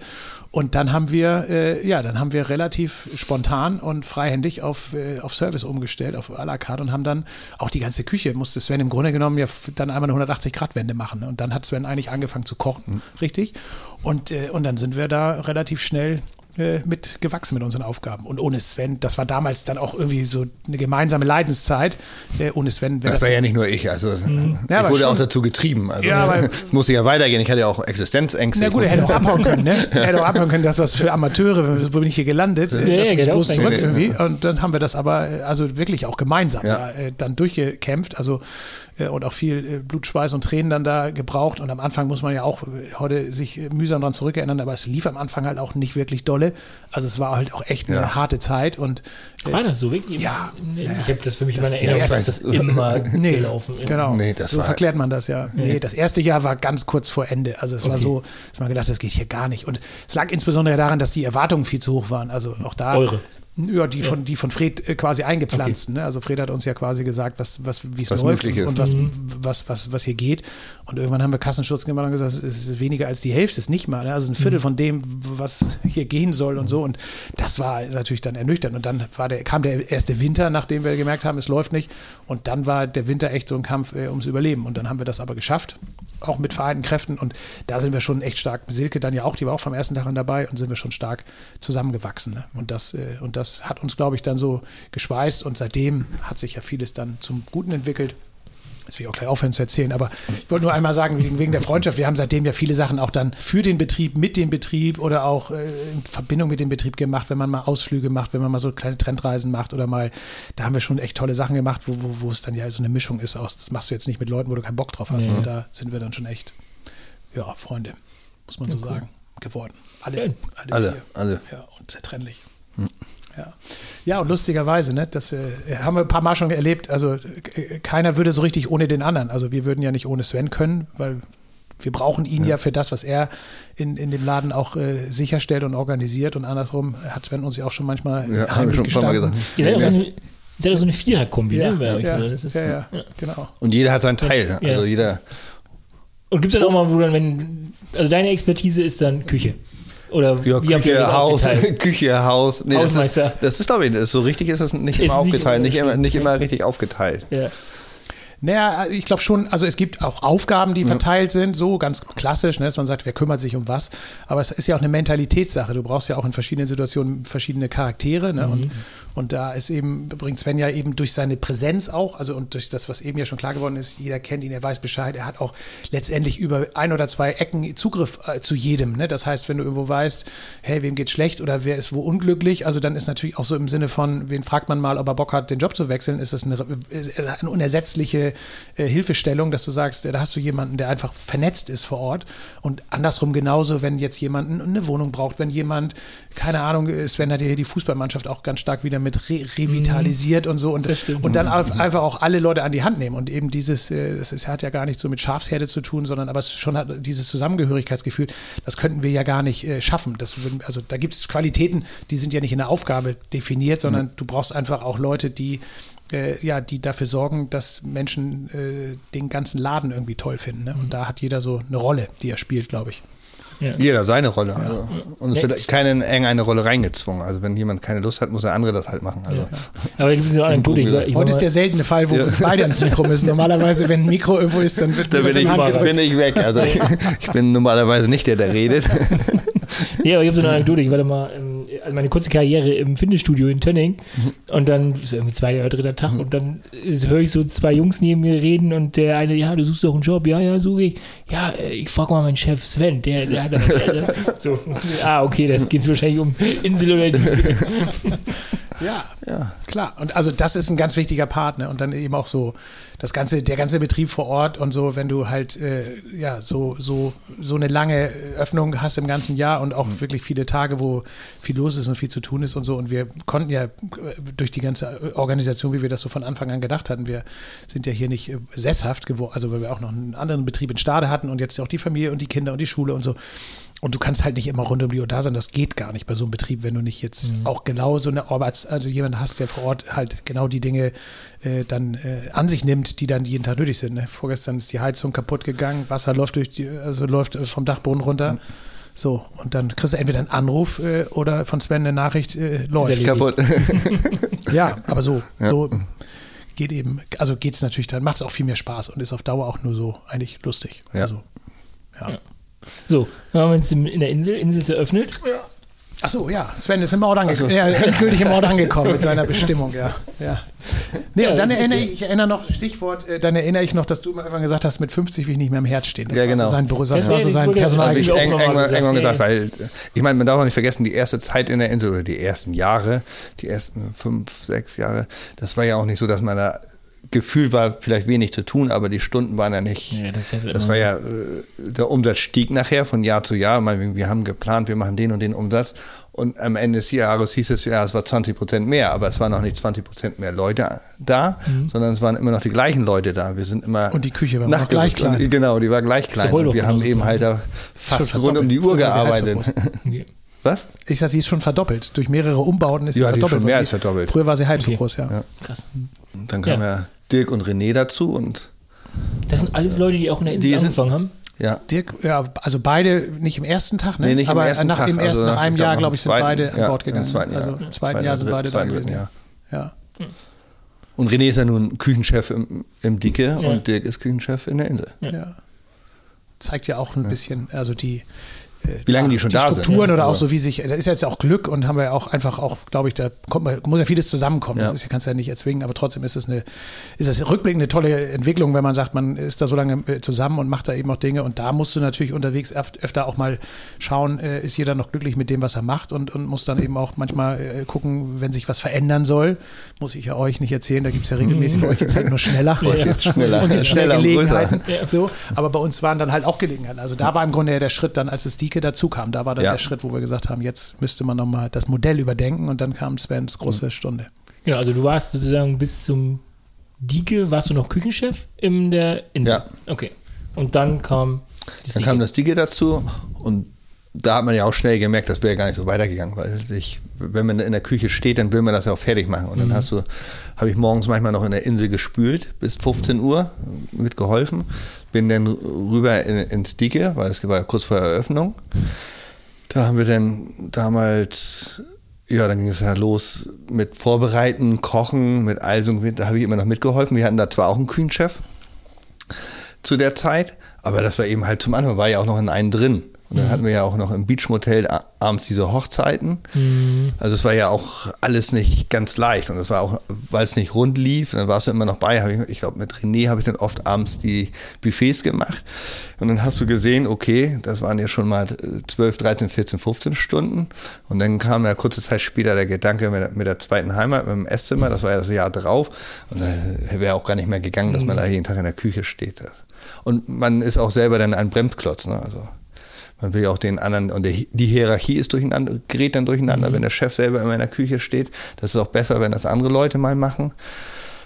Und dann haben wir, äh, ja, dann haben wir relativ spontan und freihändig auf, äh, auf Service umgestellt, auf à la carte und haben dann auch die ganze Küche, musste Sven im Grunde genommen ja dann einmal eine 180-Grad-Wende machen. Ne? Und dann hat Sven eigentlich angefangen zu kochen, mhm. richtig? Und, äh, und dann sind wir da relativ schnell äh, mit gewachsen mit unseren Aufgaben. Und ohne Sven, das war damals dann auch irgendwie so eine gemeinsame Leidenszeit. Äh, ohne Sven. Das, das war ja nicht nur ich, also mhm. ich ja, wurde schon. auch dazu getrieben. Also ja, aber, es musste ja weitergehen. Ich hatte ja auch Existenzängste. Na gut, er hätte auch abhauen können, ne? Er hätte auch abhauen können, das was für Amateure, wo bin ich hier gelandet? Ja, das ja, bloß zurück nee, irgendwie. Und dann haben wir das aber äh, also wirklich auch gemeinsam ja. da, äh, dann durchgekämpft. Also äh, und auch viel äh, Blut, Schweiß und Tränen dann da gebraucht. Und am Anfang muss man ja auch heute sich mühsam daran zurückerinnern, aber es lief am Anfang halt auch nicht wirklich dolle. Also es war halt auch echt eine ja. harte Zeit. Und war das so wirklich? Ja. Ich habe das für mich das in meiner Erinnerung, dass das immer nee, gelaufen ist. Genau. Nee, so verklärt man das ja. Nee. nee. das erste Jahr war ganz kurz vor Ende. Also es okay. war so, dass man gedacht, das geht hier gar nicht. Und es lag insbesondere daran, dass die Erwartungen viel zu hoch waren. Also auch da. Eure. Ja, die von, die von Fred äh, quasi eingepflanzt. Okay. Ne? Also Fred hat uns ja quasi gesagt, was, was, wie es läuft und, und, was, mhm. was, was, was hier geht. Und irgendwann haben wir Kassenschutz gemacht und gesagt, es ist weniger als die Hälfte, ist nicht mal. Ne? Also ein Viertel mhm. von dem, was hier gehen soll und so. Und das war natürlich dann ernüchternd. Und dann war der, kam der erste Winter, nachdem wir gemerkt haben, es läuft nicht. Und dann war der Winter echt so ein Kampf äh, ums Überleben. Und dann haben wir das aber geschafft, auch mit vereinten Kräften. Und da sind wir schon echt stark. Silke dann ja auch, die war auch vom ersten Tag an dabei und sind wir schon stark zusammengewachsen. Ne? Und das, äh, und das hat uns, glaube ich, dann so geschweißt und seitdem hat sich ja vieles dann zum Guten entwickelt. Das will ich auch gleich aufhören zu erzählen, aber ich wollte nur einmal sagen, wegen, der Freundschaft, wir haben seitdem ja viele Sachen auch dann für den Betrieb, mit dem Betrieb oder auch äh, in Verbindung mit dem Betrieb gemacht, wenn man mal Ausflüge macht, wenn man mal so kleine Trendreisen macht oder mal, da haben wir schon echt tolle Sachen gemacht, wo, wo, wo es dann ja so eine Mischung ist aus, das machst du jetzt nicht mit Leuten, wo du keinen Bock drauf hast. Ja. Und da sind wir dann schon echt, ja, Freunde, muss man ja, so cool. sagen, geworden. Alle, alle, alle, alle. Ja, unzertrennlich. Hm. Ja. ja, und lustigerweise, ne, das äh, haben wir ein paar Mal schon erlebt. Also äh, keiner würde so richtig ohne den anderen. Also wir würden ja nicht ohne Sven können, weil wir brauchen ihn ja, ja für das, was er in, in dem Laden auch äh, sicherstellt und organisiert. Und andersrum hat Sven uns ja auch schon manchmal ja, heimlich schon Mal gesagt. Ihr seid auch so eine, seid auch so eine Viererkombi, ja, ne? Euch, ja, ja, ja, genau. Und jeder hat seinen Teil. Also jeder. Und gibt es dann auch mal, wo dann, wenn, also deine Expertise ist dann Küche. Oder ja, Küche, Haus, Küche, Haus. Nee, Hausmeister. Das ist, das ist glaube ich, so richtig ist es nicht ist immer aufgeteilt, nicht, immer, nicht immer richtig aufgeteilt. Ja. Naja, ich glaube schon, also es gibt auch Aufgaben, die verteilt sind, so ganz klassisch, ne, dass man sagt, wer kümmert sich um was. Aber es ist ja auch eine Mentalitätssache. Du brauchst ja auch in verschiedenen Situationen verschiedene Charaktere. Ne? Mhm. Und, und da ist eben, bringt Sven ja eben durch seine Präsenz auch, also und durch das, was eben ja schon klar geworden ist, jeder kennt ihn, er weiß Bescheid, er hat auch letztendlich über ein oder zwei Ecken Zugriff äh, zu jedem. Ne? Das heißt, wenn du irgendwo weißt, hey, wem geht's schlecht oder wer ist wo unglücklich, also dann ist natürlich auch so im Sinne von, wen fragt man mal, ob er Bock hat, den Job zu wechseln, ist das eine, eine unersetzliche äh, Hilfestellung, dass du sagst, da hast du jemanden, der einfach vernetzt ist vor Ort. Und andersrum genauso, wenn jetzt jemand eine Wohnung braucht, wenn jemand, keine Ahnung, Sven hat ja hier die Fußballmannschaft auch ganz stark wieder mit re revitalisiert mhm. und so und, und dann einfach auch alle Leute an die Hand nehmen. Und eben dieses, äh, das ist, hat ja gar nicht so mit Schafsherde zu tun, sondern aber es schon hat dieses Zusammengehörigkeitsgefühl, das könnten wir ja gar nicht äh, schaffen. Das, also da gibt es Qualitäten, die sind ja nicht in der Aufgabe definiert, sondern mhm. du brauchst einfach auch Leute, die äh, ja, die dafür sorgen, dass Menschen äh, den ganzen Laden irgendwie toll finden. Ne? Und mhm. da hat jeder so eine Rolle, die er spielt, glaube ich. Ja. Jeder seine Rolle. Also. Und es wird keinen eng eine Rolle reingezwungen. Also wenn jemand keine Lust hat, muss der andere das halt machen. Also. Ja. Aber ich so Anekdote. Ich, ich Heute ist der seltene Fall, wo ja. beide ans Mikro müssen. Normalerweise, wenn ein Mikro irgendwo ist, dann wird da bin ich, bin ich weg. Also ich, ich, bin normalerweise nicht der, der redet. nee, aber ich habe so eine Anekdote. Ich war da mal im also meine kurze Karriere im Fitnessstudio in Tönning mhm. und dann ist irgendwie zweiter oder dritter Tag mhm. und dann höre ich so zwei Jungs neben mir reden und der eine, ja, du suchst doch einen Job, ja, ja, suche ich. Ja, äh, ich frage mal meinen Chef Sven, der, der hat der, so, ah, okay, das geht wahrscheinlich um Insel oder die. Ja, ja, klar. Und also das ist ein ganz wichtiger Part, ne? Und dann eben auch so das ganze, der ganze Betrieb vor Ort und so, wenn du halt äh, ja so so so eine lange Öffnung hast im ganzen Jahr und auch mhm. wirklich viele Tage, wo viel los ist und viel zu tun ist und so. Und wir konnten ja äh, durch die ganze Organisation, wie wir das so von Anfang an gedacht hatten, wir sind ja hier nicht äh, sesshaft geworden, also weil wir auch noch einen anderen Betrieb in Stade hatten und jetzt auch die Familie und die Kinder und die Schule und so. Und du kannst halt nicht immer rund um die Uhr da sein. Das geht gar nicht bei so einem Betrieb, wenn du nicht jetzt mhm. auch genau so eine Arbeits-, also jemand hast, der vor Ort halt genau die Dinge äh, dann äh, an sich nimmt, die dann jeden Tag nötig sind. Ne? Vorgestern ist die Heizung kaputt gegangen, Wasser läuft durch die, also läuft vom Dachboden runter. Mhm. So, und dann kriegst du entweder einen Anruf äh, oder von Sven eine Nachricht, äh, läuft. kaputt. ja, aber so, ja. so geht eben, also geht es natürlich, dann macht es auch viel mehr Spaß und ist auf Dauer auch nur so eigentlich lustig. Ja. Also, ja. ja. So, dann haben wir uns in der Insel, Insel ist eröffnet. Ja. Achso, ja, Sven ist im Ort angekommen. Ja, endgültig im Ort angekommen mit seiner Bestimmung, ja. ja. Nee, ja, und dann erinnere ich, ich erinnere noch, Stichwort, äh, dann erinnere ich noch, dass du immer irgendwann gesagt hast, mit 50 will ich nicht mehr im Herz stehen. Das ja, genau. So sein, das, das war so sein Personal. Das habe ich irgendwann, irgendwann gesagt, weil ich meine, man darf auch nicht vergessen, die erste Zeit in der Insel oder die ersten Jahre, die ersten fünf, sechs Jahre, das war ja auch nicht so, dass man da Gefühl war vielleicht wenig zu tun, aber die Stunden waren ja nicht. Ja, das, ja das war ja, äh, der Umsatz stieg nachher von Jahr zu Jahr. Wir haben geplant, wir machen den und den Umsatz. Und am Ende des Jahres hieß es, ja, es war 20 Prozent mehr, aber es waren noch nicht 20 Prozent mehr Leute da, mhm. sondern es waren immer noch die gleichen Leute da. Wir sind immer. Und die Küche war noch gleich klein. Und, genau, die war gleich klein. Und wir haben eben halt da fast rund um die Uhr gearbeitet. Was? Ich sag, sie ist schon verdoppelt. Durch mehrere Umbauten ist sie ja, verdoppelt. Schon mehr als verdoppelt. Früher war sie halb okay. so groß, ja. ja. Krass. Und dann kam ja. ja Dirk und René dazu und. Das sind alles Leute, die auch in der Insel angefangen haben? Ja. Dirk, ja, also beide nicht im ersten Tag, ne? Nee, nicht aber im ersten nach, Tag, im ersten, also nach, nach einem Jahr, glaube ich, sind zweiten, beide ja, an Bord gegangen. Im zweiten Jahr. Also im zweiten Jahr sind beide da gewesen. Jahr. Ja. Und René ist ja nun Küchenchef im, im Dicke ja. und Dirk ist Küchenchef in der Insel. Ja. Zeigt ja auch ein bisschen, also die, wie lange die schon die da Strukturen sind. Strukturen oder auch so wie sich, da ist jetzt auch Glück und haben wir auch einfach auch, glaube ich, da kommt, muss ja vieles zusammenkommen. Das ist, kannst du ja nicht erzwingen, aber trotzdem ist es eine, ist das rückblickend eine tolle Entwicklung, wenn man sagt, man ist da so lange äh, zusammen und macht da eben auch Dinge und da musst du natürlich unterwegs öfter auch mal schauen, äh, ist jeder noch glücklich mit dem, was er macht und, und muss dann eben auch manchmal äh, gucken, wenn sich was verändern soll, muss ich ja euch nicht erzählen, da gibt es ja regelmäßig, bei euch jetzt halt nur schneller. Ja. Jetzt schneller. Und jetzt schneller Gelegenheiten. Ja. So, aber bei uns waren dann halt auch Gelegenheiten. Also da war im Grunde ja der Schritt dann, als das Dike dazu kam, da war dann ja. der Schritt, wo wir gesagt haben, jetzt müsste man nochmal das Modell überdenken und dann kam Svens große mhm. Stunde. Genau, also du warst sozusagen bis zum Dike, warst du noch Küchenchef in der Insel? Ja. Okay. Und dann kam das Dann Dike. kam das Dike dazu und da hat man ja auch schnell gemerkt, das wäre gar nicht so weitergegangen, weil sich, wenn man in der Küche steht, dann will man das ja auch fertig machen. Und dann mhm. hast du, habe ich morgens manchmal noch in der Insel gespült bis 15 Uhr mitgeholfen, bin dann rüber in, ins Dicke, weil das war ja kurz vor Eröffnung. Da haben wir dann damals, ja, dann ging es ja los mit Vorbereiten, Kochen, mit Eisung, da habe ich immer noch mitgeholfen. Wir hatten da zwar auch einen Küchenchef zu der Zeit, aber das war eben halt zum Anfang, war ja auch noch in einen drin. Und dann mhm. hatten wir ja auch noch im Beachmotel abends diese Hochzeiten. Mhm. Also es war ja auch alles nicht ganz leicht. Und es war auch, weil es nicht rund lief, dann warst du immer noch bei. Ich, ich glaube, mit René habe ich dann oft abends die Buffets gemacht. Und dann hast du gesehen, okay, das waren ja schon mal 12, 13, 14, 15 Stunden. Und dann kam ja kurze Zeit später der Gedanke mit der, mit der zweiten Heimat, mit dem Esszimmer. Das war ja das Jahr drauf. Und da wäre auch gar nicht mehr gegangen, dass man mhm. da jeden Tag in der Küche steht. Und man ist auch selber dann ein Bremsklotz. Ne? Also man will ja auch den anderen, und der, die Hierarchie ist durcheinander, gerät dann durcheinander, mhm. wenn der Chef selber immer in der Küche steht. Das ist auch besser, wenn das andere Leute mal machen.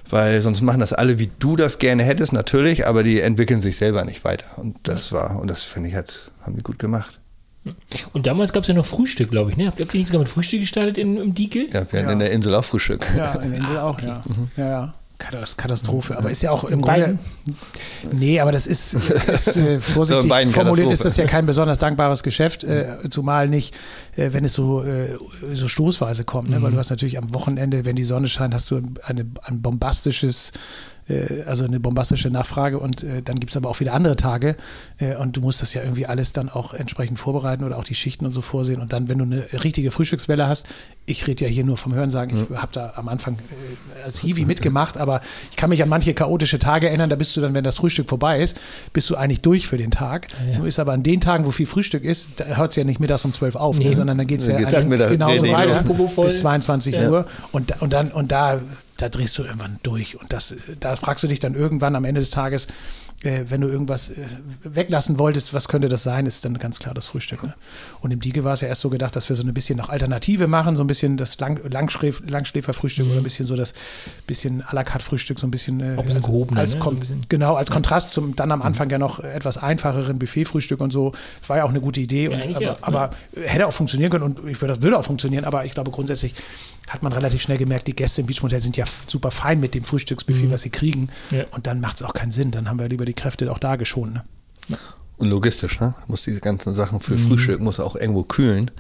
Weil sonst machen das alle, wie du das gerne hättest, natürlich, aber die entwickeln sich selber nicht weiter. Und das war, und das finde ich, hat, haben die gut gemacht. Und damals gab es ja noch Frühstück, glaube ich. Ne? Habt ihr nicht sogar mit Frühstück gestartet in, im Dike? Ja, wir hatten ja. in der Insel auch Frühstück. Ja, in der Insel auch, ah, okay. ja. Mhm. ja, ja. Katastrophe. Aber ist ja auch im Grunde. Nee, aber das ist, ist äh, vorsichtig so formuliert, ist das ja kein besonders dankbares Geschäft, äh, zumal nicht, äh, wenn es so, äh, so stoßweise kommt. Ne? Mhm. Weil du hast natürlich am Wochenende, wenn die Sonne scheint, hast du eine, ein bombastisches äh, also eine bombastische Nachfrage und äh, dann gibt es aber auch wieder andere Tage äh, und du musst das ja irgendwie alles dann auch entsprechend vorbereiten oder auch die Schichten und so vorsehen und dann, wenn du eine richtige Frühstückswelle hast, ich rede ja hier nur vom Hörensagen, ich habe da am Anfang äh, als Hiwi mitgemacht, aber ich kann mich an manche chaotische Tage erinnern, da bist du dann, wenn das Frühstück vorbei ist, bist du eigentlich durch für den Tag. Ja. Nur ist aber an den Tagen, wo viel Frühstück ist, da hört es ja nicht mittags um 12 auf, ne, nee. ne, sondern dann geht es ja geht's genauso weiter bis 22 ja. Uhr und, und dann und da da drehst du irgendwann durch. Und das, da fragst du dich dann irgendwann am Ende des Tages, äh, wenn du irgendwas äh, weglassen wolltest, was könnte das sein, ist dann ganz klar das Frühstück. Ne? Und im Diege war es ja erst so gedacht, dass wir so ein bisschen noch Alternative machen, so ein bisschen das Lang Langschläf Langschläferfrühstück mhm. oder ein bisschen so das bisschen à la carte Frühstück, so ein bisschen, äh, ein bisschen gehoben, als, ne? genau, als Kontrast zum dann am Anfang ja noch etwas einfacheren Buffetfrühstück und so. War ja auch eine gute Idee, und, aber, ja, aber hätte auch funktionieren können und ich würde das würde auch funktionieren, aber ich glaube grundsätzlich hat man relativ schnell gemerkt, die Gäste im Beachmotel sind ja super fein mit dem Frühstücksbuffet, mhm. was sie kriegen. Ja. Und dann macht es auch keinen Sinn. Dann haben wir lieber die Kräfte auch da geschont. Ne? Und logistisch, ne? Muss diese ganzen Sachen für mhm. Frühstück muss auch irgendwo kühlen.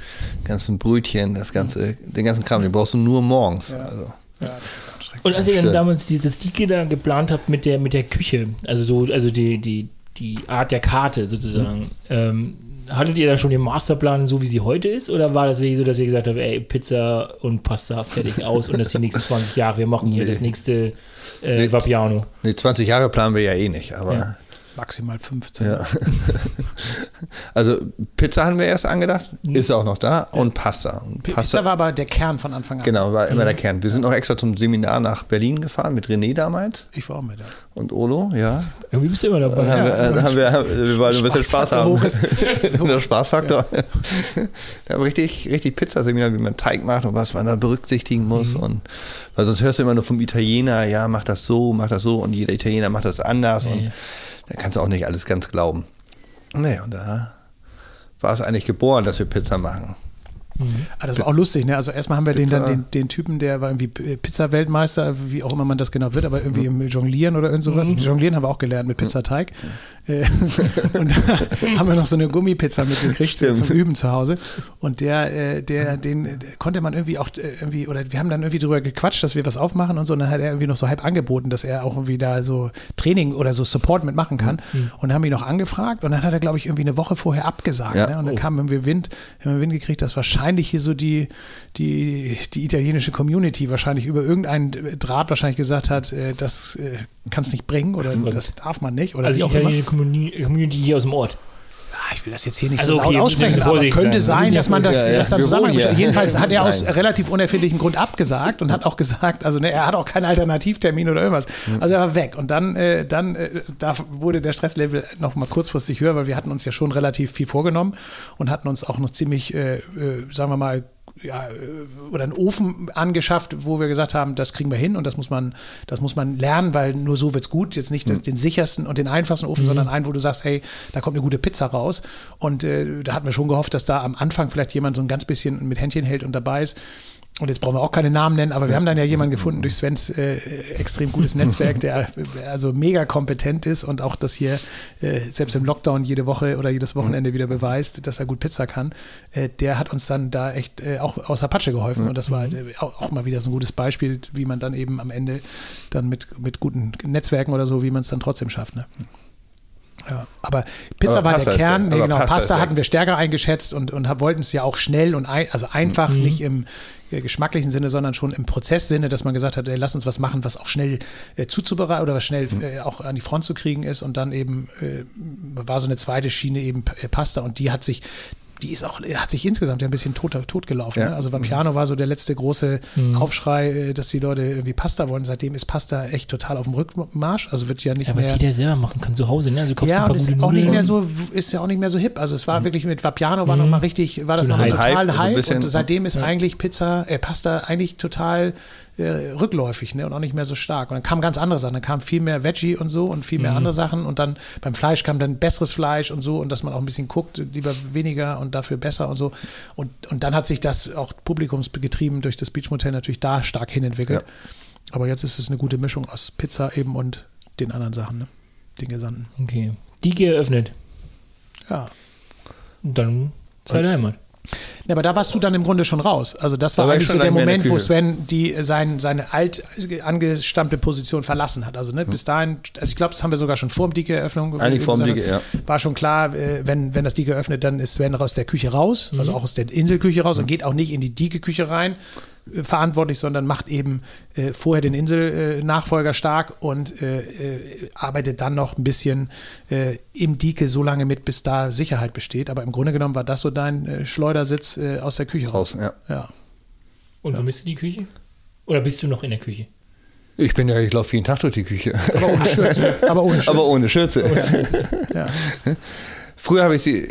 Die ganzen Brötchen, das ganze, den ganzen Kram, den brauchst du nur morgens. Ja. Also. Ja, das ist anstrengend. Und als ihr dann damals dieses Dicke da geplant habt mit der, mit der Küche, also so, also die, die, die Art der Karte sozusagen, mhm. ähm, hattet ihr da schon den Masterplan so, wie sie heute ist? Oder war das wirklich so, dass ihr gesagt habt, ey, Pizza und Pasta fertig aus und das die nächsten 20 Jahre, wir machen hier nee. das nächste äh, nee, Vapiano? Nee, 20 Jahre planen wir ja eh nicht, aber ja. Maximal 15. Ja. also Pizza haben wir erst angedacht, mhm. ist auch noch da und Pasta. Und Pasta. Pizza war aber der Kern von Anfang an. Genau, war immer mhm. der Kern. Wir sind auch extra zum Seminar nach Berlin gefahren mit René damals. Ich war auch mit. Ja. Und Olo, ja. Irgendwie bist du immer dabei. Haben wir, ja. haben wir, haben wir, wir wollen ein bisschen Spaß haben. der Spaßfaktor. Ja. Da haben richtig, richtig Pizzaseminar, wie man Teig macht und was man da berücksichtigen muss. Mhm. Und weil sonst hörst du immer nur vom Italiener, ja, mach das so, mach das so und jeder Italiener macht das anders. und da kannst du auch nicht alles ganz glauben. Nee, und da war es eigentlich geboren, dass wir Pizza machen. Mhm. Ah, das war auch lustig, ne? Also erstmal haben wir den dann den, den Typen, der war irgendwie Pizza-Weltmeister, wie auch immer man das genau wird, aber irgendwie im Jonglieren oder irgend sowas. Mhm. Jonglieren haben wir auch gelernt mit Pizzateig. Mhm. und da haben wir noch so eine Gummipizza mitgekriegt Stimmt. zum Üben zu Hause. Und der, äh, der, den konnte man irgendwie auch äh, irgendwie, oder wir haben dann irgendwie drüber gequatscht, dass wir was aufmachen und so. Und dann hat er irgendwie noch so halb angeboten, dass er auch irgendwie da so Training oder so Support mitmachen kann. Mhm. Und haben ihn noch angefragt und dann hat er, glaube ich, irgendwie eine Woche vorher abgesagt. Ja. Ne? Und dann oh. kam irgendwie Wind, haben wir Wind gekriegt, dass wahrscheinlich hier so die, die, die italienische Community wahrscheinlich über irgendeinen Draht wahrscheinlich gesagt hat, äh, das äh, kann es nicht bringen oder das darf man nicht. Oder also die italienische Community hier aus dem Ort ich will das jetzt hier nicht also so okay, laut aussprechen, aber könnte sein, dass man das, ja, ja. das dann zusammen. Jedenfalls hat er aus relativ unerfindlichen Grund abgesagt und hat auch gesagt, also ne, er hat auch keinen Alternativtermin oder irgendwas. Also er war weg. Und dann, äh, dann äh, da wurde der Stresslevel noch mal kurzfristig höher, weil wir hatten uns ja schon relativ viel vorgenommen und hatten uns auch noch ziemlich, äh, äh sagen wir mal, ja, oder einen Ofen angeschafft, wo wir gesagt haben, das kriegen wir hin und das muss man, das muss man lernen, weil nur so wird es gut. Jetzt nicht mhm. den sichersten und den einfachsten Ofen, mhm. sondern einen, wo du sagst, hey, da kommt eine gute Pizza raus. Und äh, da hatten wir schon gehofft, dass da am Anfang vielleicht jemand so ein ganz bisschen mit Händchen hält und dabei ist und jetzt brauchen wir auch keine Namen nennen, aber wir haben dann ja jemanden gefunden durch Svens äh, extrem gutes Netzwerk, der also mega kompetent ist und auch das hier äh, selbst im Lockdown jede Woche oder jedes Wochenende wieder beweist, dass er gut Pizza kann. Äh, der hat uns dann da echt äh, auch aus Apache geholfen und das war äh, auch, auch, mal wieder so ein gutes Beispiel, wie man dann eben am Ende dann mit, mit guten Netzwerken oder so, wie man es dann trotzdem schafft. Ne? Ja, aber Pizza aber war der Kern. Nee, genau, Pasta, Pasta hatten wir stärker eingeschätzt und, und wollten es ja auch schnell und ein, also einfach, mhm. nicht im äh, geschmacklichen Sinne, sondern schon im Prozesssinne, dass man gesagt hat, ey, lass uns was machen, was auch schnell äh, zuzubereiten oder was schnell mhm. äh, auch an die Front zu kriegen ist. Und dann eben äh, war so eine zweite Schiene eben äh, Pasta und die hat sich die ist auch, hat sich insgesamt ja ein bisschen tot, tot gelaufen. Ja. Ne? Also Vapiano war so der letzte große mhm. Aufschrei, äh, dass die Leute irgendwie Pasta wollen. Seitdem ist Pasta echt total auf dem Rückmarsch. Also wird ja nicht ja, mehr. Was jeder selber machen kann zu Hause, ne? Also ja, und ist auch nicht mehr so, ist ja auch nicht mehr so hip. Also es war mhm. wirklich mit Vapiano war mhm. noch richtig, war das so noch ein total Hype. Also und seitdem ist ja. eigentlich Pizza, äh, Pasta eigentlich total äh, rückläufig ne? und auch nicht mehr so stark. Und dann kamen ganz andere Sachen. Dann kam viel mehr Veggie und so und viel mehr mhm. andere Sachen. Und dann beim Fleisch kam dann besseres Fleisch und so und dass man auch ein bisschen guckt, lieber weniger und dafür besser und so. Und, und dann hat sich das auch publikumsgetrieben durch das Beachmotel natürlich da stark hinentwickelt. Ja. Aber jetzt ist es eine gute Mischung aus Pizza eben und den anderen Sachen, ne? den Gesandten. Okay. Die geöffnet. Ja. Und dann zweite Heimat. Ja, aber da warst du dann im Grunde schon raus. Also das war, war eigentlich so der Moment, wo Sven die, sein, seine alt angestammte Position verlassen hat. Also ne, bis dahin, also ich glaube, das haben wir sogar schon vor dem Dicke-Eröffnung Eigentlich vor dem Dicke, ja. War schon klar, äh, wenn, wenn das Dicke öffnet, dann ist Sven aus der Küche raus, also mhm. auch aus der Inselküche raus mhm. und geht auch nicht in die Dicke-Küche rein verantwortlich, sondern macht eben äh, vorher den Insel-Nachfolger äh, stark und äh, äh, arbeitet dann noch ein bisschen äh, im Dike so lange mit, bis da Sicherheit besteht. Aber im Grunde genommen war das so dein äh, Schleudersitz aus der Küche raus. ja. ja. Und ja. vermisst du die Küche? Oder bist du noch in der Küche? Ich bin ja, ich laufe jeden Tag durch die Küche. Aber ohne Schürze. Aber ohne Schürze. Aber ohne Schürze. Ohne Schürze. ja. Früher habe ich sie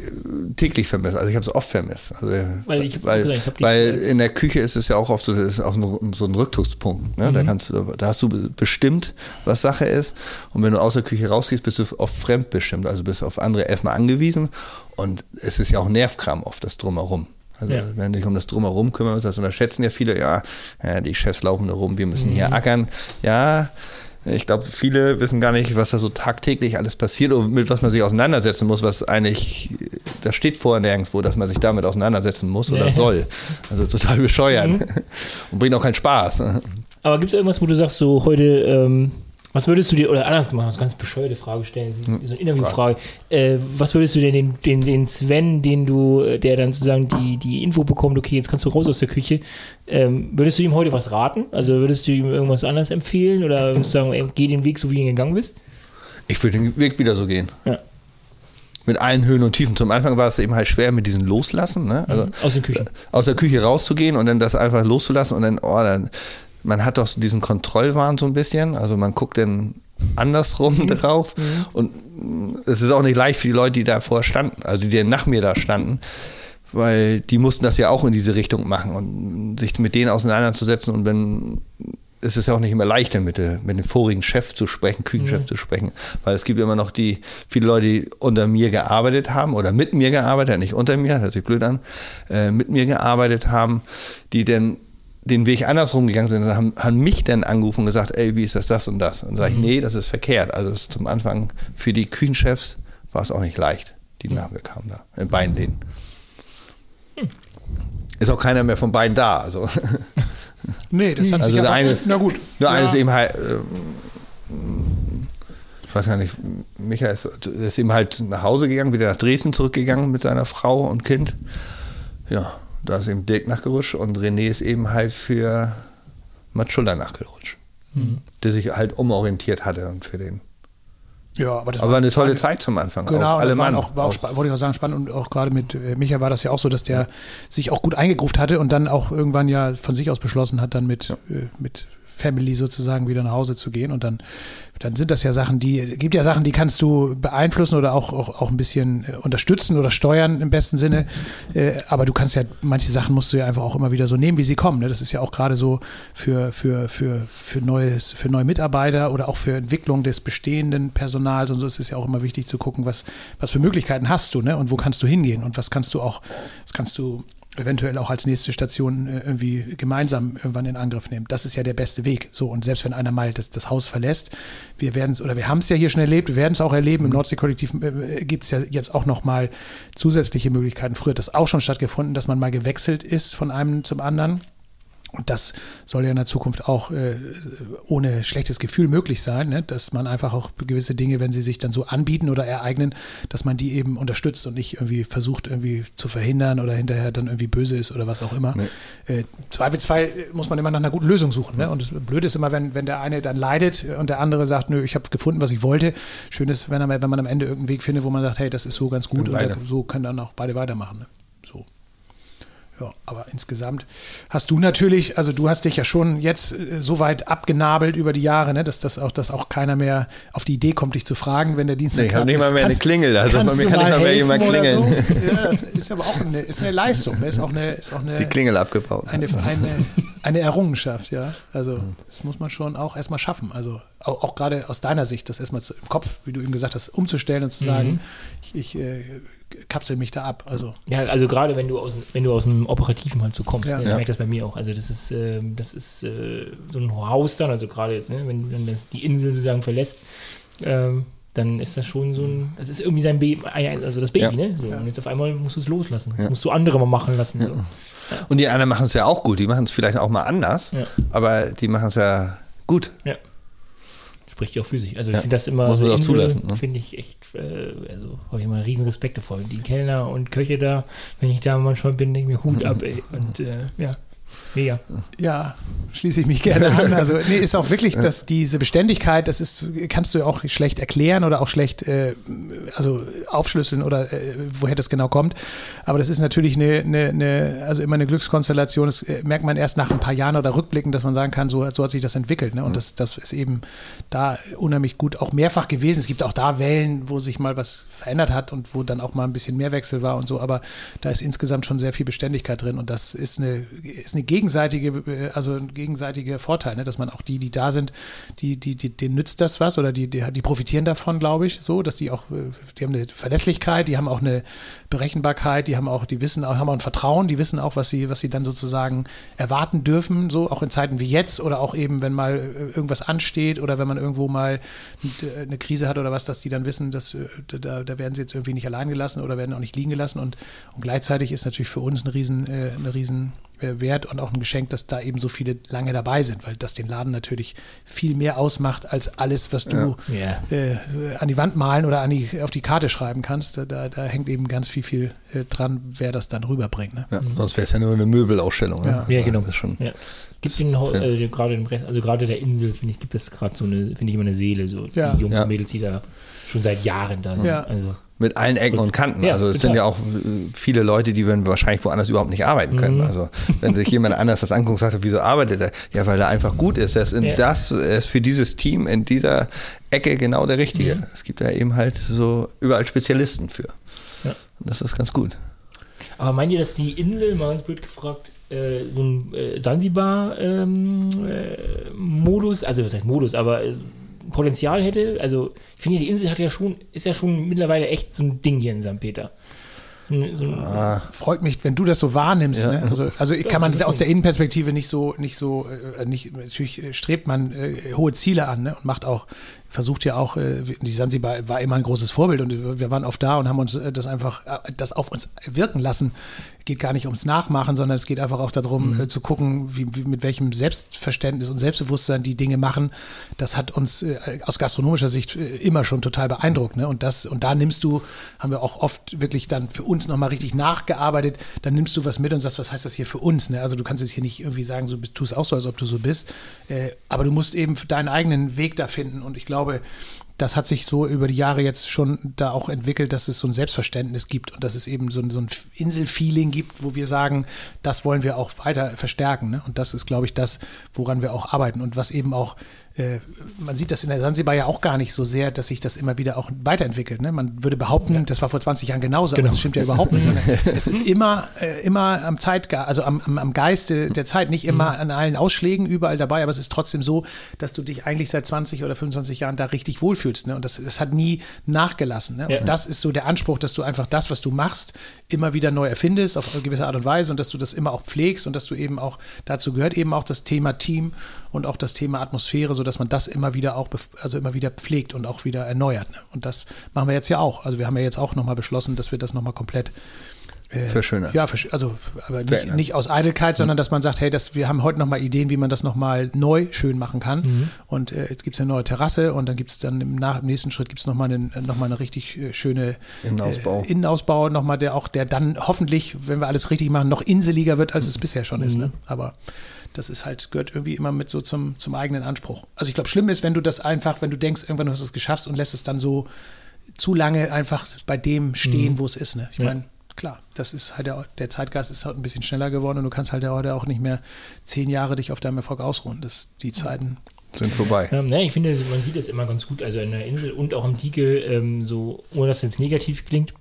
täglich vermisst, also ich habe es oft vermisst. Also, weil ich, weil, ich weil in der Küche ist es ja auch oft so, ist auch ein, so ein Rückzugspunkt. Ne? Mhm. Da, kannst du, da hast du bestimmt, was Sache ist. Und wenn du aus der Küche rausgehst, bist du oft fremdbestimmt, also bist du auf andere erstmal angewiesen. Und es ist ja auch Nervkram oft, das Drumherum. Also ja. wenn du dich um das Drumherum kümmerst, das unterschätzen ja viele, ja, ja die Chefs laufen da rum, wir müssen mhm. hier ackern. Ja, ich glaube, viele wissen gar nicht, was da so tagtäglich alles passiert und mit was man sich auseinandersetzen muss, was eigentlich, das steht vorher nirgendwo, dass man sich damit auseinandersetzen muss oder nee. soll. Also total bescheuert mhm. und bringt auch keinen Spaß. Aber gibt es irgendwas, wo du sagst, so heute, ähm, was würdest du dir, oder anders gemacht, ganz bescheuerte Frage stellen, so eine Interviewfrage. Äh, was würdest du denn den, den, den Sven, den du, äh, der dann sozusagen die, die Info bekommt, okay, jetzt kannst du raus aus der Küche, ähm, würdest du ihm heute was raten? Also würdest du ihm irgendwas anderes empfehlen oder würdest du sagen, ey, geh den Weg so, wie du ihn gegangen bist? Ich würde den Weg wieder so gehen. Ja. Mit allen Höhen und Tiefen. Zum Anfang war es eben halt schwer mit diesem Loslassen. Ne? Also, mhm. aus der Küche. Aus der Küche rauszugehen und dann das einfach loszulassen und dann, oh, dann man hat doch diesen Kontrollwahn so ein bisschen, also man guckt dann andersrum mhm. drauf mhm. und es ist auch nicht leicht für die Leute, die davor standen, also die nach mir da standen, weil die mussten das ja auch in diese Richtung machen und sich mit denen auseinanderzusetzen und wenn es ist ja auch nicht immer leichter, mit, der, mit dem vorigen Chef zu sprechen, Küchenchef mhm. zu sprechen, weil es gibt immer noch die, viele Leute, die unter mir gearbeitet haben oder mit mir gearbeitet, nicht unter mir, das hört sich blöd an, äh, mit mir gearbeitet haben, die dann den Weg andersrum gegangen sind, haben, haben mich dann angerufen und gesagt, ey, wie ist das, das und das? Und sage ich, mhm. nee, das ist verkehrt. Also ist zum Anfang für die Küchenchefs war es auch nicht leicht, die mhm. nach mir kamen da, in beiden Läden. Mhm. Ist auch keiner mehr von beiden da. Also. Nee, das hat also sich der eine, na gut. Nur ja. eines eben halt, äh, ich weiß gar nicht, Michael ist, ist eben halt nach Hause gegangen, wieder nach Dresden zurückgegangen mit seiner Frau und Kind. Ja, da ist eben Dirk nachgerutscht und René ist eben halt für Mats Schuller nachgerutscht. Mhm. Der sich halt umorientiert hatte und für den. Ja, aber das aber war eine tolle Zeit zum Anfang. Genau, auch alle Mann. Auch, war auch, wollte ich auch sagen, spannend und auch gerade mit äh, Micha war das ja auch so, dass der sich auch gut eingegruft hatte und dann auch irgendwann ja von sich aus beschlossen hat, dann mit, ja. äh, mit Family sozusagen wieder nach Hause zu gehen und dann dann sind das ja Sachen, die, gibt ja Sachen, die kannst du beeinflussen oder auch, auch, auch ein bisschen äh, unterstützen oder steuern im besten Sinne. Äh, aber du kannst ja, manche Sachen musst du ja einfach auch immer wieder so nehmen, wie sie kommen. Ne? Das ist ja auch gerade so für, für, für, für, neues, für neue Mitarbeiter oder auch für Entwicklung des bestehenden Personals und so ist es ja auch immer wichtig zu gucken, was, was für Möglichkeiten hast du ne? und wo kannst du hingehen und was kannst du auch, was kannst du eventuell auch als nächste Station äh, irgendwie gemeinsam irgendwann in Angriff nehmen. Das ist ja der beste Weg. So, und selbst wenn einer mal das, das Haus verlässt, wir werden es, oder wir haben es ja hier schon erlebt, wir werden es auch erleben, im Nordsee-Kollektiv äh, gibt es ja jetzt auch nochmal zusätzliche Möglichkeiten. Früher hat das auch schon stattgefunden, dass man mal gewechselt ist von einem zum anderen. Und das soll ja in der Zukunft auch äh, ohne schlechtes Gefühl möglich sein, ne? dass man einfach auch gewisse Dinge, wenn sie sich dann so anbieten oder ereignen, dass man die eben unterstützt und nicht irgendwie versucht, irgendwie zu verhindern oder hinterher dann irgendwie böse ist oder was auch immer. Nee. Äh, Zweifelsfall muss man immer nach einer guten Lösung suchen. Ne? Und das Blöde ist immer, wenn, wenn der eine dann leidet und der andere sagt, nö, ich habe gefunden, was ich wollte. Schön ist, wenn, wenn man am Ende irgendeinen Weg findet, wo man sagt, hey, das ist so ganz gut und, und so können dann auch beide weitermachen. Ne? So. Ja, aber insgesamt hast du natürlich, also du hast dich ja schon jetzt äh, so weit abgenabelt über die Jahre, ne, dass das auch, dass auch keiner mehr auf die Idee kommt, dich zu fragen, wenn der Dienst nee, ich habe nicht mal mehr kannst, eine Klingel, also bei mir kann nicht mal mehr jemand klingeln. So? Ja, das ist aber auch eine, ist eine Leistung, ne? ist auch eine, ist auch eine die Klingel abgebaut. Eine, eine, eine Errungenschaft, ja. Also das muss man schon auch erstmal schaffen. Also auch, auch gerade aus deiner Sicht, das erstmal im Kopf, wie du eben gesagt hast, umzustellen und zu sagen, mhm. ich, ich äh, kapsel mich da ab. Also. Ja, also gerade wenn du aus, wenn du aus dem Operativen halt so kommst, ja. ne, ja. merkt das bei mir auch. Also das ist, äh, das ist äh, so ein Haus dann, also gerade, ne, wenn, wenn das die Insel sozusagen verlässt, ähm, dann ist das schon so ein, das ist irgendwie sein Baby, also das Baby, ja. ne? So, ja. Und jetzt auf einmal musst du es loslassen. Das musst du andere mal machen lassen. So. Und die anderen machen es ja auch gut. Die machen es vielleicht auch mal anders, aber die machen es ja gut. Ja. Spricht ja auch für sich. Also ich finde das immer Muss so auch zulassen. Ne? Finde ich echt, äh, also habe ich immer riesen Respekt davor. Die Kellner und Köche da, wenn ich da manchmal bin, denke ich mir Hut ab, ey. Und äh, ja. Mega. Ja, schließe ich mich gerne an. Also, nee, ist auch wirklich, dass diese Beständigkeit, das ist, kannst du auch schlecht erklären oder auch schlecht, äh, also aufschlüsseln oder äh, woher das genau kommt. Aber das ist natürlich eine, eine, eine also immer eine Glückskonstellation. Das äh, merkt man erst nach ein paar Jahren oder Rückblicken, dass man sagen kann, so, so hat sich das entwickelt. Ne? Und das, das ist eben da unheimlich gut auch mehrfach gewesen. Es gibt auch da Wellen, wo sich mal was verändert hat und wo dann auch mal ein bisschen mehr Wechsel war und so. Aber da ist insgesamt schon sehr viel Beständigkeit drin und das ist eine, ist eine gegenseitige, äh, also ein gegenseitiger Vorteil, ne? dass man auch die, die da sind, die, die, die, denen nützt das was oder die, die, die profitieren davon, glaube ich, so, dass die auch, äh, die haben eine Verlässlichkeit, die haben auch eine Berechenbarkeit, die haben auch, die wissen auch, haben auch ein Vertrauen, die wissen auch, was sie, was sie dann sozusagen erwarten dürfen, so auch in Zeiten wie jetzt oder auch eben, wenn mal äh, irgendwas ansteht oder wenn man irgendwo mal eine Krise hat oder was, dass die dann wissen, dass da, da werden sie jetzt irgendwie nicht allein gelassen oder werden auch nicht liegen gelassen und, und gleichzeitig ist natürlich für uns eine riesen, eine riesen Wert und auch ein Geschenk, dass da eben so viele lange dabei sind, weil das den Laden natürlich viel mehr ausmacht als alles, was du ja. äh, an die Wand malen oder an die, auf die Karte schreiben kannst. Da, da hängt eben ganz viel, viel äh, dran, wer das dann rüberbringt. Ne? Ja, sonst wäre es ja nur eine Möbelausstellung. Ne? Ja, ja genau. Das schon ja. Gibt den, äh, gerade im Rest, also gerade der Insel, finde ich, gibt es gerade so eine, finde ich immer eine Seele, so die Jungs und Mädels, die da schon seit Jahren da sind. Also mit allen Ecken und Kanten. Ja, also es total. sind ja auch äh, viele Leute, die würden wahrscheinlich woanders überhaupt nicht arbeiten können. Mhm. Also wenn sich jemand anders das anguckt und sagt, wieso arbeitet er? Ja, weil er einfach gut ist. Er ist, in ja. das, er ist für dieses Team in dieser Ecke genau der Richtige. Mhm. Es gibt ja eben halt so überall Spezialisten für. Ja. Und das ist ganz gut. Aber meint ihr, dass die Insel, mal ganz blöd gefragt, äh, so ein äh, Sansibar-Modus, ähm, äh, also was heißt Modus, aber äh, Potenzial hätte. Also, ich finde, die Insel hat ja schon, ist ja schon mittlerweile echt so ein Ding hier in St. Peter. Ah. Freut mich, wenn du das so wahrnimmst. Ja. Ne? Also, also ja, kann man das aus der Innenperspektive nicht so, nicht so, äh, nicht, natürlich strebt man äh, hohe Ziele an ne? und macht auch versucht ja auch, äh, die Sansibar war immer ein großes Vorbild und wir waren oft da und haben uns äh, das einfach, äh, das auf uns wirken lassen. Geht gar nicht ums Nachmachen, sondern es geht einfach auch darum, mhm. zu gucken, wie, wie, mit welchem Selbstverständnis und Selbstbewusstsein die Dinge machen. Das hat uns aus gastronomischer Sicht immer schon total beeindruckt. Ne? Und das, und da nimmst du, haben wir auch oft wirklich dann für uns nochmal richtig nachgearbeitet, dann nimmst du was mit und sagst, was heißt das hier für uns? Ne? Also du kannst jetzt hier nicht irgendwie sagen, so tu es auch so, als ob du so bist. aber du musst eben deinen eigenen Weg da finden. Und ich glaube, glaube, das hat sich so über die Jahre jetzt schon da auch entwickelt, dass es so ein Selbstverständnis gibt und dass es eben so ein, so ein Inselfeeling gibt, wo wir sagen, das wollen wir auch weiter verstärken. Ne? Und das ist, glaube ich, das, woran wir auch arbeiten und was eben auch man sieht das in der Sansibar ja auch gar nicht so sehr, dass sich das immer wieder auch weiterentwickelt. Ne? Man würde behaupten, ja. das war vor 20 Jahren genauso, genau. aber das stimmt ja überhaupt nicht. es ist immer, äh, immer am Zeitgeist, also am, am, Geiste der Zeit, nicht immer mhm. an allen Ausschlägen überall dabei, aber es ist trotzdem so, dass du dich eigentlich seit 20 oder 25 Jahren da richtig wohlfühlst. Ne? Und das, das hat nie nachgelassen. Ne? Ja. Und das ist so der Anspruch, dass du einfach das, was du machst, immer wieder neu erfindest auf eine gewisse Art und Weise und dass du das immer auch pflegst und dass du eben auch, dazu gehört eben auch das Thema Team und auch das Thema Atmosphäre, sodass man das immer wieder auch, also immer wieder pflegt und auch wieder erneuert. Ne? Und das machen wir jetzt ja auch. Also wir haben ja jetzt auch nochmal beschlossen, dass wir das nochmal komplett äh, Verschönern. Ja, also aber nicht, nicht, aus Eitelkeit, sondern dass man sagt, hey, das, wir haben heute nochmal Ideen, wie man das nochmal neu schön machen kann. Mhm. Und äh, jetzt gibt es eine neue Terrasse und dann gibt es dann im, nach, im nächsten Schritt gibt es nochmal eine, noch eine richtig äh, schöne Innenausbau. Äh, Innenausbau, nochmal, der auch, der dann hoffentlich, wenn wir alles richtig machen, noch inseliger wird, als es bisher schon mhm. ist. Ne? Aber das ist halt, gehört irgendwie immer mit so zum, zum eigenen Anspruch. Also ich glaube, schlimm ist, wenn du das einfach, wenn du denkst, irgendwann hast du es geschafft und lässt es dann so zu lange einfach bei dem stehen, mhm. wo es ist. Ne? Ich ja. meine, klar, das ist halt der, der Zeitgeist ist halt ein bisschen schneller geworden und du kannst halt heute auch nicht mehr zehn Jahre dich auf deinem Erfolg ausruhen. Das, die Zeiten sind vorbei. Ja, ne, ich finde, man sieht das immer ganz gut, also in der Insel und auch im Diege, ähm, so, ohne dass es jetzt negativ klingt,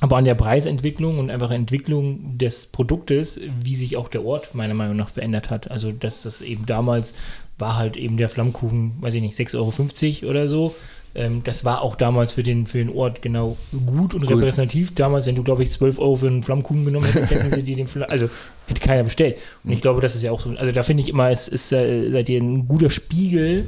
aber an der Preisentwicklung und einfach Entwicklung des Produktes, wie sich auch der Ort meiner Meinung nach verändert hat. Also, dass das eben damals war halt eben der Flammkuchen, weiß ich nicht, 6,50 Euro oder so. Ähm, das war auch damals für den, für den Ort genau gut und gut. repräsentativ. Damals, wenn du, glaube ich, 12 Euro für einen Flammkuchen genommen hättest, hätten sie dir den Fl also hätte keiner bestellt. Und ich glaube, das ist ja auch so. Also da finde ich immer, es ist, äh, seid ihr ein guter Spiegel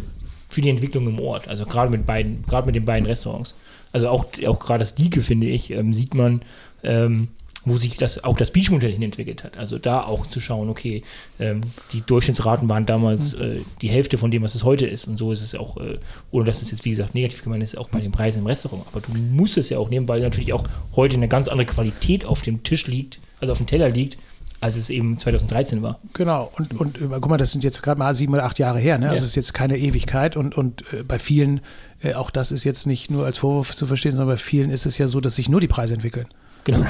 für die Entwicklung im Ort. Also gerade mit beiden, gerade mit den beiden Restaurants. Also auch, auch gerade das Dieke, finde ich, ähm, sieht man, ähm, wo sich das auch das Beachmodell hin entwickelt hat. Also da auch zu schauen, okay, ähm, die Durchschnittsraten waren damals mhm. äh, die Hälfte von dem, was es heute ist. Und so ist es auch, äh, ohne dass es jetzt wie gesagt negativ gemeint ist, auch bei den Preisen im Restaurant. Aber du musst es ja auch nehmen, weil natürlich auch heute eine ganz andere Qualität auf dem Tisch liegt, also auf dem Teller liegt, als es eben 2013 war. Genau, und, und äh, guck mal, das sind jetzt gerade mal sieben oder acht Jahre her, ne? Also es ist jetzt keine Ewigkeit und, und äh, bei vielen, äh, auch das ist jetzt nicht nur als Vorwurf zu verstehen, sondern bei vielen ist es ja so, dass sich nur die Preise entwickeln. Genau.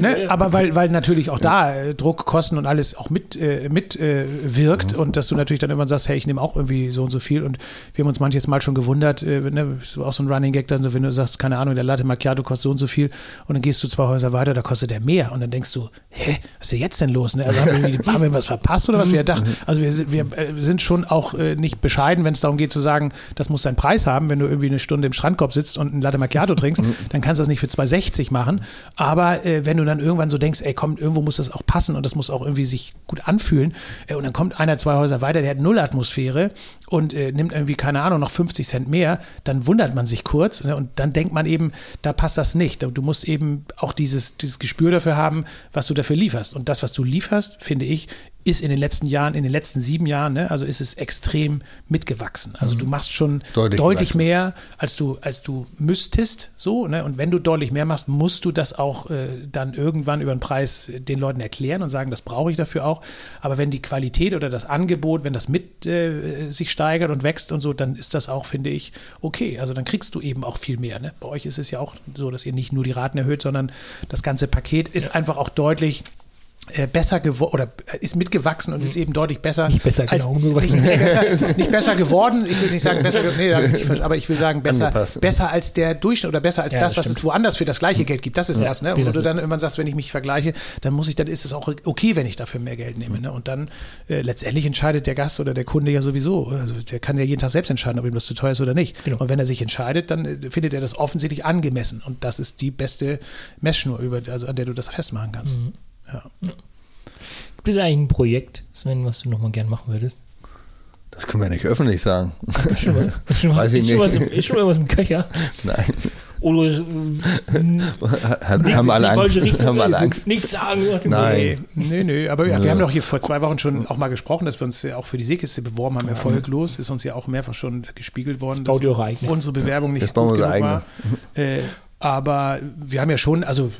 ne, aber weil, weil natürlich auch da äh, Druck, Kosten und alles auch mit, äh, mit äh, wirkt mhm. und dass du natürlich dann immer sagst, hey, ich nehme auch irgendwie so und so viel und wir haben uns manches Mal schon gewundert, äh, ne, so auch so ein Running Gag dann, wenn du sagst, keine Ahnung, der Latte Macchiato kostet so und so viel und dann gehst du zwei Häuser weiter, da kostet der mehr und dann denkst du, hä, was ist denn jetzt denn los? Ne? Also haben wir, haben wir was verpasst oder was wir dachten? Mhm. Also wir, wir äh, sind schon auch äh, nicht bescheiden, wenn es darum geht zu sagen, das muss seinen Preis haben, wenn du irgendwie eine Stunde im Strandkorb sitzt und ein Latte Macchiato trinkst, mhm. dann kannst du das nicht für 2,60 60 machen. Aber äh, wenn du dann irgendwann so denkst, ey, komm, irgendwo muss das auch passen und das muss auch irgendwie sich gut anfühlen. Äh, und dann kommt einer, zwei Häuser weiter, der hat null Atmosphäre und äh, nimmt irgendwie, keine Ahnung, noch 50 Cent mehr, dann wundert man sich kurz ne, und dann denkt man eben, da passt das nicht. Du musst eben auch dieses, dieses Gespür dafür haben, was du dafür lieferst. Und das, was du lieferst, finde ich, ist in den letzten Jahren, in den letzten sieben Jahren, ne, also ist es extrem mitgewachsen. Also mhm. du machst schon deutlich, deutlich mehr, als du, als du müsstest, so, ne? Und wenn du deutlich mehr machst, musst du das auch äh, dann irgendwann über den Preis den Leuten erklären und sagen, das brauche ich dafür auch. Aber wenn die Qualität oder das Angebot, wenn das mit äh, sich steigert und wächst und so, dann ist das auch, finde ich, okay. Also dann kriegst du eben auch viel mehr. Ne? Bei euch ist es ja auch so, dass ihr nicht nur die Raten erhöht, sondern das ganze Paket ist ja. einfach auch deutlich besser geworden oder äh, ist mitgewachsen und mhm. ist eben deutlich besser. Nicht besser, als, genau. Nicht, nicht, besser, nicht besser geworden, ich will nicht sagen besser, nee, aber ich will sagen besser, besser als der Durchschnitt oder besser als ja, das, was stimmt. es woanders für das gleiche Geld gibt. Das ist ja, das, ne? Wo du dann irgendwann sagst, wenn ich mich vergleiche, dann muss ich, dann ist es auch okay, wenn ich dafür mehr Geld nehme. Ne? Und dann äh, letztendlich entscheidet der Gast oder der Kunde ja sowieso. Also der kann ja jeden Tag selbst entscheiden, ob ihm das zu teuer ist oder nicht. Genau. Und wenn er sich entscheidet, dann äh, findet er das offensichtlich angemessen. Und das ist die beste Messschnur, über, also an der du das festmachen kannst. Mhm. Ja. ja. Gibt es eigentlich ein Projekt, Sven, was du nochmal gern machen würdest? Das können wir nicht öffentlich sagen. Ist schon was? Ist schon, was, ist schon, was, im, ist schon was im Köcher? Nein. Oder Hat, haben alle Angst. Haben alle Angst. Nichts sagen. Nein. Nee, nee. Aber ja, wir haben doch hier vor zwei Wochen schon auch mal gesprochen, dass wir uns ja auch für die Seekiste beworben haben, erfolglos. Ist uns ja auch mehrfach schon gespiegelt worden, das dass unsere Bewerbung nicht das gut genug war. Äh, aber wir haben ja schon, also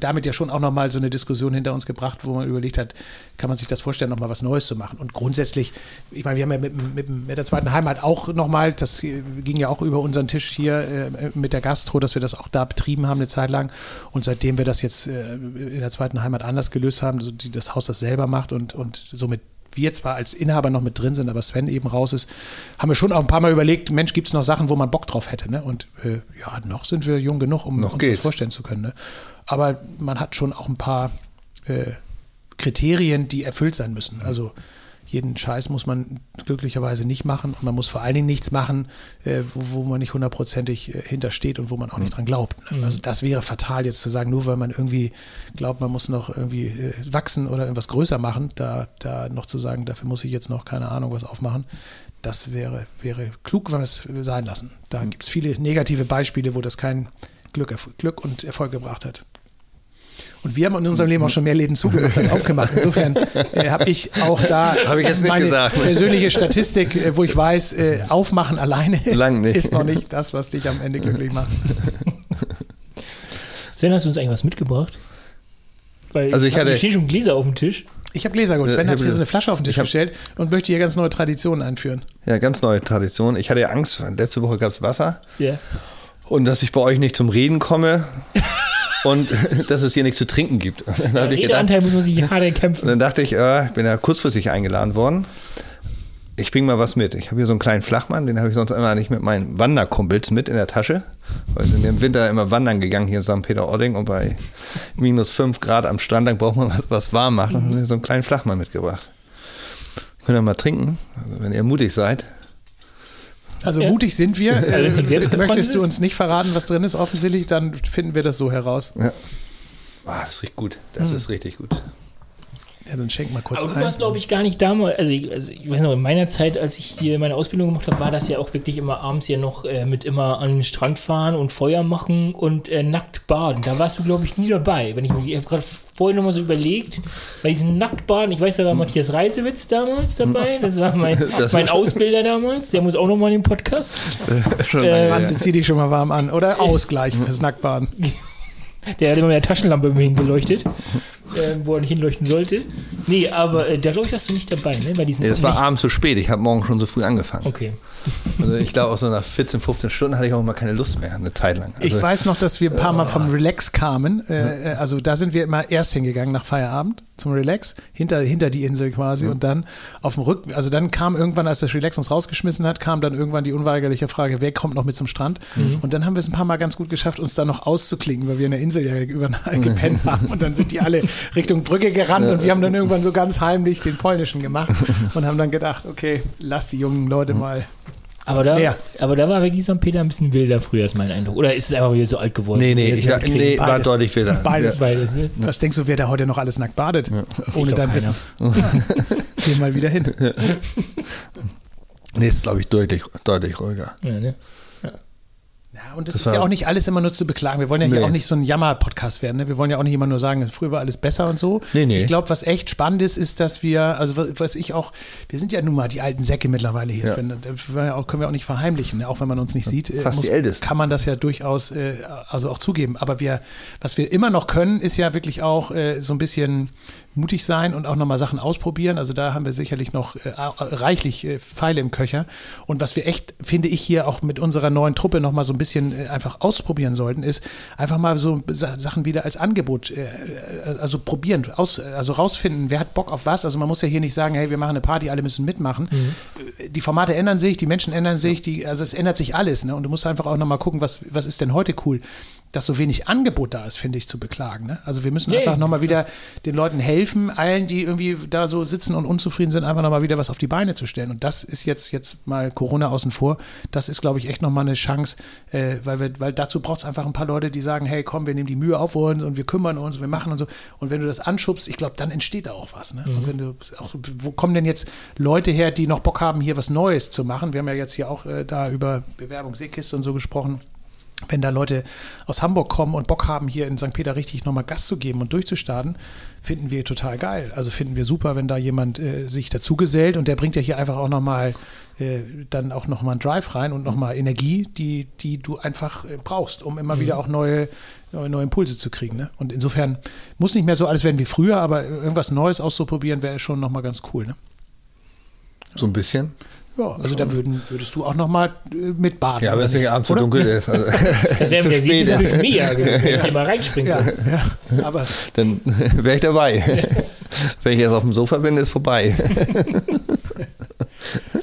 damit ja schon auch nochmal so eine Diskussion hinter uns gebracht, wo man überlegt hat, kann man sich das vorstellen, nochmal was Neues zu machen. Und grundsätzlich, ich meine, wir haben ja mit, mit, mit der zweiten Heimat auch nochmal, das ging ja auch über unseren Tisch hier äh, mit der Gastro, dass wir das auch da betrieben haben eine Zeit lang. Und seitdem wir das jetzt äh, in der zweiten Heimat anders gelöst haben, so die, das Haus das selber macht und, und somit wir zwar als Inhaber noch mit drin sind, aber Sven eben raus ist, haben wir schon auch ein paar Mal überlegt, Mensch, gibt es noch Sachen, wo man Bock drauf hätte. Ne? Und äh, ja, noch sind wir jung genug, um noch uns geht's. das vorstellen zu können. Ne? Aber man hat schon auch ein paar äh, Kriterien, die erfüllt sein müssen. Also jeden Scheiß muss man glücklicherweise nicht machen und man muss vor allen Dingen nichts machen, äh, wo, wo, man nicht hundertprozentig äh, hintersteht und wo man auch nicht mhm. dran glaubt. Ne? Mhm. Also das wäre fatal jetzt zu sagen, nur weil man irgendwie glaubt, man muss noch irgendwie äh, wachsen oder irgendwas größer machen, da, da noch zu sagen, dafür muss ich jetzt noch keine Ahnung was aufmachen. Das wäre, wäre klug, wenn wir es sein lassen. Da mhm. gibt es viele negative Beispiele, wo das kein Glück, Glück und Erfolg gebracht hat. Und wir haben in unserem Leben auch schon mehr Läden zugemacht als aufgemacht. Insofern äh, habe ich auch da ich meine gesagt. persönliche Statistik, äh, wo ich weiß, äh, aufmachen alleine ist noch nicht das, was dich am Ende glücklich macht. Sven, hast du uns eigentlich was mitgebracht? Weil also ich hatte, stehen schon Gläser auf dem Tisch. Ich habe Gläser geholt. Sven hat hier so eine Flasche auf den Tisch hab, gestellt und möchte hier ganz neue Traditionen einführen. Ja, ganz neue Traditionen. Ich hatte ja Angst, letzte Woche gab es Wasser. Ja. Yeah. Und dass ich bei euch nicht zum Reden komme und dass es hier nichts zu trinken gibt. Der Redeanteil muss man sich hart erkämpfen. Und dann dachte ich, äh, ich bin ja kurzfristig eingeladen worden. Ich bringe mal was mit. Ich habe hier so einen kleinen Flachmann, den habe ich sonst immer nicht mit meinen Wanderkumpels mit in der Tasche. Weil wir sind im Winter immer wandern gegangen hier in St. Peter-Ording und bei minus 5 Grad am Strand, dann braucht man was, was warm macht. Und habe so einen kleinen Flachmann mitgebracht. Könnt ihr mal trinken, also wenn ihr mutig seid. Also ja. mutig sind wir. Äh, möchtest du uns nicht verraten, was drin ist, offensichtlich, dann finden wir das so heraus. Ja. Ah, das riecht gut. Das hm. ist richtig gut. Ja, dann schenk mal kurz Aber du warst, glaube ich, gar nicht damals, also ich, also ich, weiß noch, in meiner Zeit, als ich hier meine Ausbildung gemacht habe, war das ja auch wirklich immer abends ja noch äh, mit immer an den Strand fahren und Feuer machen und äh, nackt baden. Da warst du, glaube ich, nie dabei. Wenn ich, ich habe gerade vorhin nochmal so überlegt, bei diesen Nacktbaden, ich weiß, da war Matthias Reisewitz damals dabei, das war mein, das mein Ausbilder damals, der muss auch nochmal in den Podcast. schon äh, Mann, zieh dich schon mal warm an. Oder Ausgleich fürs Nacktbaden. Der hat immer mit der Taschenlampe hingeleuchtet äh, wo er hinleuchten sollte. Nee, aber äh, da glaube ich, warst du nicht dabei, ne? Bei diesen nee, das war abends zu spät. Ich habe morgen schon so früh angefangen. Okay. Also ich glaube, auch so nach 14, 15 Stunden hatte ich auch mal keine Lust mehr, eine Zeit lang. Also, ich weiß noch, dass wir ein paar Mal vom Relax kamen. Äh, äh, also da sind wir immer erst hingegangen nach Feierabend zum Relax, hinter, hinter die Insel quasi. Mhm. Und dann auf dem Rück, also dann kam irgendwann, als das Relax uns rausgeschmissen hat, kam dann irgendwann die unweigerliche Frage, wer kommt noch mit zum Strand? Mhm. Und dann haben wir es ein paar Mal ganz gut geschafft, uns da noch auszuklingen, weil wir in der Insel ja über gepennt haben. Und dann sind die alle Richtung Brücke gerannt und wir haben dann irgendwann so ganz heimlich den polnischen gemacht und haben dann gedacht, okay, lass die jungen Leute mhm. mal aber da, aber da war wirklich St. Peter ein bisschen wilder früher, ist mein Eindruck. Oder ist es einfach wieder so alt geworden? Nee, nee, ich, nee war deutlich wilder. Beides. Ja. Beides ne? Was denkst du, wer da heute noch alles nackt badet? Ja. Ohne dein Wissen. Geh mal wieder hin. Nee, ist glaube ich deutlich, deutlich ruhiger. Ja, ne? Ja, und das, das ist ja auch nicht alles immer nur zu beklagen. Wir wollen ja nee. hier auch nicht so ein Jammer-Podcast werden. Ne? Wir wollen ja auch nicht immer nur sagen, früher war alles besser und so. Nee, nee. Ich glaube, was echt spannend ist, ist, dass wir, also was ich auch, wir sind ja nun mal die alten Säcke mittlerweile hier. Ja. Sven, das können wir auch nicht verheimlichen, ne? auch wenn man uns nicht sieht. Äh, Fast muss, die Ältesten. Kann man das ja durchaus äh, also auch zugeben. Aber wir, was wir immer noch können, ist ja wirklich auch äh, so ein bisschen mutig sein und auch nochmal Sachen ausprobieren. Also da haben wir sicherlich noch äh, reichlich äh, Pfeile im Köcher. Und was wir echt, finde ich, hier auch mit unserer neuen Truppe nochmal so ein bisschen äh, einfach ausprobieren sollten, ist einfach mal so Sachen wieder als Angebot, äh, äh, also probieren, aus, also rausfinden, wer hat Bock auf was. Also man muss ja hier nicht sagen, hey, wir machen eine Party, alle müssen mitmachen. Mhm. Die Formate ändern sich, die Menschen ändern sich, die, also es ändert sich alles. Ne? Und du musst einfach auch nochmal gucken, was, was ist denn heute cool dass so wenig Angebot da ist, finde ich, zu beklagen. Ne? Also wir müssen yeah. einfach nochmal wieder den Leuten helfen, allen, die irgendwie da so sitzen und unzufrieden sind, einfach nochmal wieder was auf die Beine zu stellen. Und das ist jetzt, jetzt mal Corona außen vor, das ist, glaube ich, echt nochmal eine Chance, äh, weil, wir, weil dazu braucht es einfach ein paar Leute, die sagen, hey, komm, wir nehmen die Mühe auf uns und wir kümmern uns, wir machen und so. Und wenn du das anschubst, ich glaube, dann entsteht da auch was. Ne? Mhm. Und wenn du auch, wo kommen denn jetzt Leute her, die noch Bock haben, hier was Neues zu machen? Wir haben ja jetzt hier auch äh, da über Bewerbung Seekiste und so gesprochen wenn da Leute aus Hamburg kommen und Bock haben, hier in St. Peter richtig nochmal Gas zu geben und durchzustarten, finden wir total geil. Also finden wir super, wenn da jemand äh, sich dazugesellt und der bringt ja hier einfach auch nochmal äh, dann auch nochmal einen Drive rein und nochmal Energie, die, die du einfach äh, brauchst, um immer mhm. wieder auch neue, neue, neue, Impulse zu kriegen. Ne? Und insofern muss nicht mehr so alles werden wie früher, aber irgendwas Neues auszuprobieren wäre schon nochmal ganz cool. Ne? So ein bisschen. Ja, also da würden, würdest du auch noch mal äh, mit baden. Ja, aber es ist ja abends so dunkel ist. Also das wäre der Sieg ist mega gewesen, wenn ich mal reinspringen ja, ja, aber Dann wäre ich dabei. wenn ich jetzt auf dem Sofa bin, ist vorbei.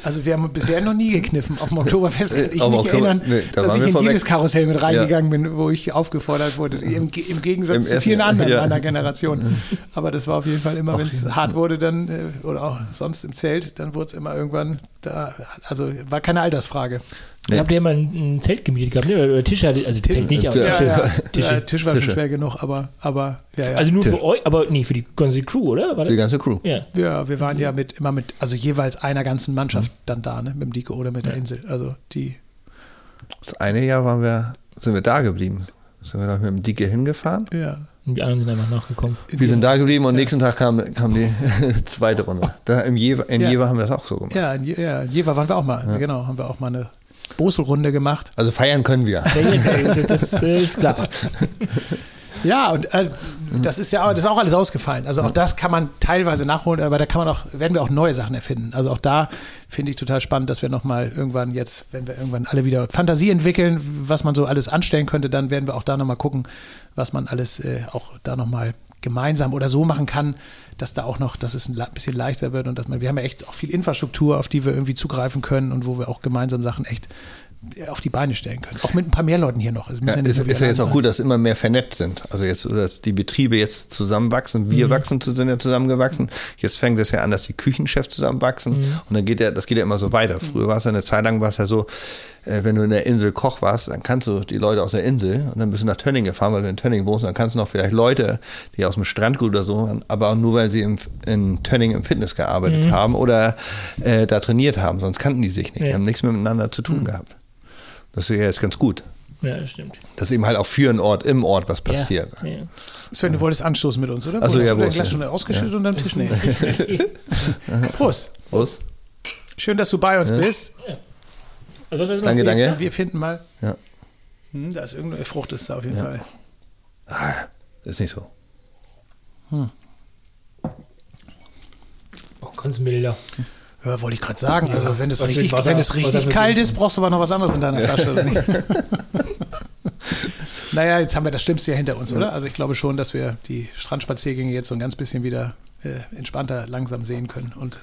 Also wir haben bisher noch nie gekniffen. Auf dem Oktoberfest kann ich mich Oktober, erinnern, nee, da dass ich in jedes Karussell mit reingegangen ja. bin, wo ich aufgefordert wurde. Im, im Gegensatz Im zu vielen anderen ja. meiner Generation. Aber das war auf jeden Fall immer, wenn es hart wurde, dann äh, oder auch sonst im Zelt, dann wurde es immer irgendwann da. Also war keine Altersfrage. Nee. Habt ihr mal ein, Zelt gemietet gehabt, ne? Oder Tisch hatte, also Zelt nicht, aber ja, ja. Tisch, ja, Tisch war Tische. schon schwer genug, aber, aber ja, ja. Also nur Tisch. für euch, aber nee, für die ganze Crew, oder? Für die ganze Crew. Ja. ja, wir waren ja mit immer mit, also jeweils einer ganzen Mannschaft mhm. dann da, ne? Mit dem Diko oder mit der Insel. Also die. Das eine Jahr waren wir, sind wir da geblieben. Sind wir da mit dem Dicke hingefahren? Ja. Und die anderen sind einfach nachgekommen. Wir sind da geblieben und nächsten Tag kam, kam die zweite Runde. Da Im Jever, in Jever haben wir das auch so gemacht. Ja, in, ja, in Jever waren wir auch mal. Genau, haben wir auch mal eine Boselrunde gemacht. Also feiern können wir. das ist klar. Ja, und äh, das ist ja auch, das ist auch alles ausgefallen. Also auch das kann man teilweise nachholen, aber da kann man auch, werden wir auch neue Sachen erfinden. Also auch da finde ich total spannend, dass wir nochmal irgendwann jetzt, wenn wir irgendwann alle wieder Fantasie entwickeln, was man so alles anstellen könnte, dann werden wir auch da nochmal gucken, was man alles äh, auch da nochmal gemeinsam oder so machen kann, dass da auch noch, dass es ein bisschen leichter wird und dass man, wir haben ja echt auch viel Infrastruktur, auf die wir irgendwie zugreifen können und wo wir auch gemeinsam Sachen echt auf die Beine stellen können. Auch mit ein paar mehr Leuten hier noch. Es ja, ja ist, ist ja jetzt auch gut, dass immer mehr vernetzt sind. Also jetzt, dass die Betriebe jetzt zusammenwachsen, wir mhm. wachsen, sind ja zusammengewachsen. Jetzt fängt es ja an, dass die Küchenchefs zusammenwachsen mhm. und dann geht ja, das geht ja immer so weiter. Früher war es ja eine Zeit lang, war es ja so, äh, wenn du in der Insel Koch warst, dann kannst du die Leute aus der Insel und dann bist du nach Tönning gefahren, weil du in Tönning wohnst, dann kannst du noch vielleicht Leute, die aus dem Strandgut oder so, aber auch nur, weil sie im, in Tönning im Fitness gearbeitet mhm. haben oder äh, da trainiert haben, sonst kannten die sich nicht, ja. die haben nichts miteinander zu tun mhm. gehabt. Das ist ja jetzt ganz gut. Ja, das stimmt. Dass eben halt auch für einen Ort, im Ort was passiert. Ja, ja. Sven, du wolltest anstoßen mit uns, oder? Also ja, du Glas schon ausgeschüttet ja. unterm Tisch? Nee. Prost. Prost. Schön, dass du bei uns bist. Also, danke, danke. Wir finden mal. Ja. Hm, da ist irgendeine Frucht, ist da auf jeden Fall. Ah, ist nicht so. Hm. Oh, ganz milder. Ja, wollte ich gerade sagen. Also wenn es richtig, Wasser, wenn es richtig kalt ist, brauchst du aber noch was anderes in deiner Flasche. naja, jetzt haben wir das Schlimmste ja hinter uns, oder? Also ich glaube schon, dass wir die Strandspaziergänge jetzt so ein ganz bisschen wieder äh, entspannter langsam sehen können und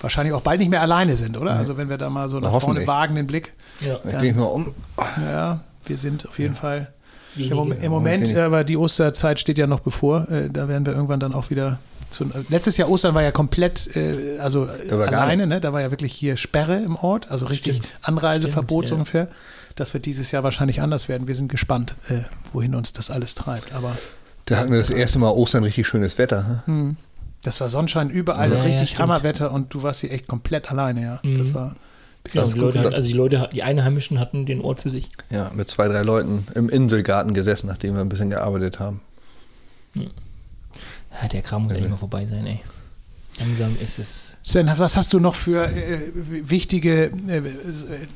wahrscheinlich auch bald nicht mehr alleine sind, oder? Also wenn wir da mal so nach vorne wagen den Blick. Ja, dann, gehe ich mal um. Ja, wir sind auf jeden ja. Fall im Moment, im Moment aber die Osterzeit steht ja noch bevor. Äh, da werden wir irgendwann dann auch wieder zu, letztes Jahr Ostern war ja komplett, äh, also alleine, ne? da war ja wirklich hier Sperre im Ort, also richtig Stimmt. Anreiseverbot Stimmt, ungefähr. Das wird dieses Jahr wahrscheinlich anders werden. Wir sind gespannt, äh, wohin uns das alles treibt. Aber da hatten wir das erste Mal Ostern richtig schönes Wetter. Hm. Das war Sonnenschein überall, ja, richtig ja, Hammerwetter und du warst hier echt komplett alleine, ja. Mhm. Das war ja, die Leute, also die Leute, die Einheimischen hatten den Ort für sich. Ja, mit zwei, drei Leuten im Inselgarten gesessen, nachdem wir ein bisschen gearbeitet haben. Ja, der Kram muss ja nicht mal vorbei sein, ey. Langsam ist es. Sven, was hast du noch für äh, wichtige äh,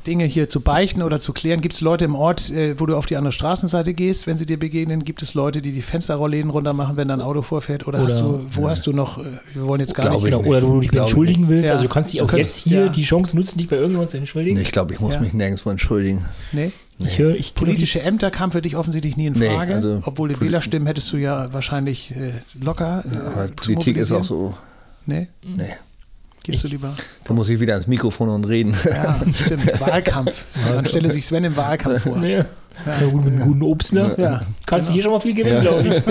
Dinge hier zu beichten oder zu klären? Gibt es Leute im Ort, äh, wo du auf die andere Straßenseite gehst, wenn sie dir begegnen? Gibt es Leute, die die Fensterrollläden runter machen, wenn dein Auto vorfährt? Oder, oder hast du, wo ja. hast du noch, äh, wir wollen jetzt gar nicht. Genau, oder wo du dich entschuldigen willst. Ja. Also du kannst dich auch jetzt hier ja. die Chance nutzen, dich bei irgendjemandem zu entschuldigen. Nee, ich glaube, ich muss mich nirgendwo entschuldigen. Nee? Nee. Ich höre, ich Politische Ämter kamen für dich offensichtlich nie in Frage, nee, also obwohl die Wählerstimmen hättest du ja wahrscheinlich äh, locker. Äh, aber Politik ist auch so. Nee? Nee. Gehst du lieber? Da muss ich wieder ans Mikrofon und reden. Ja, stimmt. Wahlkampf. Dann stelle sich Sven im Wahlkampf vor. Nee. Ja. Ja, gut, mit einem guten Obstler. Ja. Kannst du hier schon mal viel gewinnen, glaube ich.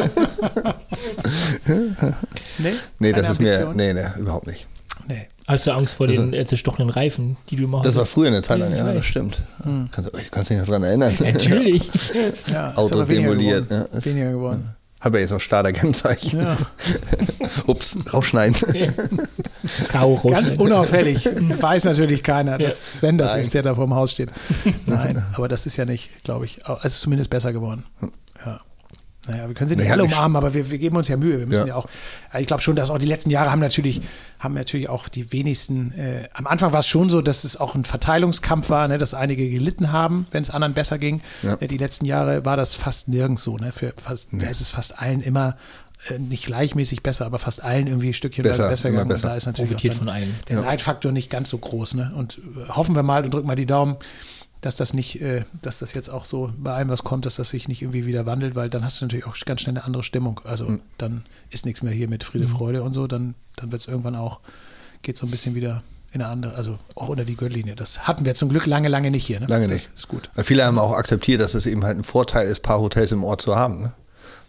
nee? Nee, das ist mir. Nee, nee, überhaupt nicht. Nee. Hast du Angst vor den also, zerstochenen Reifen, die du machst? Das war früher eine Zeit lang, ja, das stimmt. Hm. Kannst, kannst dich noch daran erinnern? Natürlich. ja, Auto demoliert. Weniger geworden. Ja. Weniger geworden. Habe ja jetzt noch Starter-Kennzeichen. Ja. Ups, rausschneiden. Ganz unauffällig. Weiß natürlich keiner, dass Sven das Nein. ist, der da vor dem Haus steht. Nein, aber das ist ja nicht, glaube ich, also zumindest besser geworden. Ja. Naja, wir können sie nicht naja, alle umarmen, aber wir, wir, geben uns ja Mühe. Wir müssen ja, ja auch, ich glaube schon, dass auch die letzten Jahre haben natürlich, haben natürlich auch die wenigsten, äh, am Anfang war es schon so, dass es auch ein Verteilungskampf war, ne, dass einige gelitten haben, wenn es anderen besser ging. Ja. Äh, die letzten Jahre war das fast nirgends so. Ne? Für fast, nee. Da ist es fast allen immer äh, nicht gleichmäßig besser, aber fast allen irgendwie ein Stückchen besser, besser gegangen. Besser. Und da ist natürlich von allen. der ja. Neidfaktor nicht ganz so groß. Ne? Und äh, hoffen wir mal und drücken mal die Daumen, dass das nicht, äh, dass das jetzt auch so bei allem was kommt, dass das sich nicht irgendwie wieder wandelt, weil dann hast du natürlich auch ganz schnell eine andere Stimmung. Also mhm. dann ist nichts mehr hier mit Friede, mhm. Freude und so, dann, dann wird es irgendwann auch, geht so ein bisschen wieder in eine andere, also auch unter die Gürtellinie. Das hatten wir zum Glück lange, lange nicht hier. Ne? Lange das nicht. ist gut. Weil viele haben auch akzeptiert, dass es eben halt ein Vorteil ist, ein paar Hotels im Ort zu haben. Ne?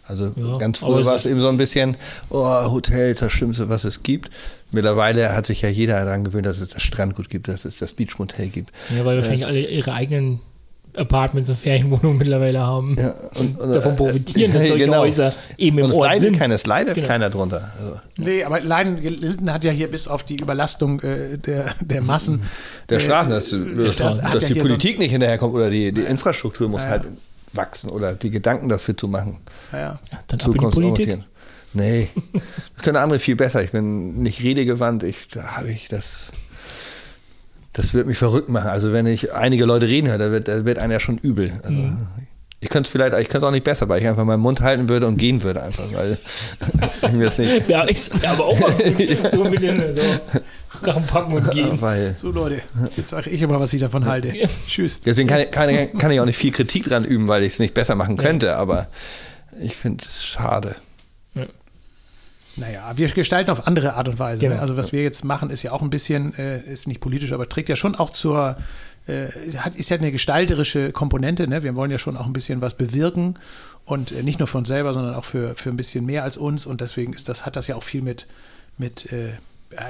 Also ja, ganz früher war es eben so ein bisschen, oh, Hotels, das Schlimmste, was es gibt. Mittlerweile hat sich ja jeder daran gewöhnt, dass es das Strandgut gibt, dass es das Beachmotel gibt. Ja, weil wahrscheinlich äh, alle ihre eigenen Apartments und Ferienwohnungen mittlerweile haben ja, und, und, davon profitieren, dass solche genau. Häuser eben im und Ort sind. Keiner, es leidet genau. keiner drunter. Also. Nee, aber Leiden, Linden hat ja hier bis auf die Überlastung äh, der, der Massen. Der Straßen, dass, äh, dass, dass, dass die ja Politik nicht hinterherkommt oder die, die Infrastruktur muss ja, halt wachsen oder die Gedanken dafür zu machen. Ja, ja. dann Zukunftsorientieren. Nee, das können andere viel besser. Ich bin nicht redegewandt. Ich, da habe ich das. Das wird mich verrückt machen. Also wenn ich einige Leute reden höre, da wird, da wird einer ja schon übel. Also, mhm. Ich könnte es vielleicht, ich könnte es auch nicht besser, weil ich einfach meinen Mund halten würde und gehen würde einfach, weil ich mir das nicht. Ja, ich aber auch mal so mit den so. Sachen packen und gehen. Weil, so Leute, jetzt sage ich immer, was ich davon halte. Tschüss. Deswegen kann, kann, kann, ich auch nicht viel Kritik dran üben, weil ich es nicht besser machen könnte, ja. aber ich finde es schade. Ja. Naja, wir gestalten auf andere Art und Weise. Ne? Genau. Ne? Also was wir jetzt machen, ist ja auch ein bisschen, äh, ist nicht politisch, aber trägt ja schon auch zur, äh, hat, ist ja eine gestalterische Komponente. Ne? Wir wollen ja schon auch ein bisschen was bewirken und äh, nicht nur für uns selber, sondern auch für, für ein bisschen mehr als uns. Und deswegen ist das, hat das ja auch viel mit, mit äh,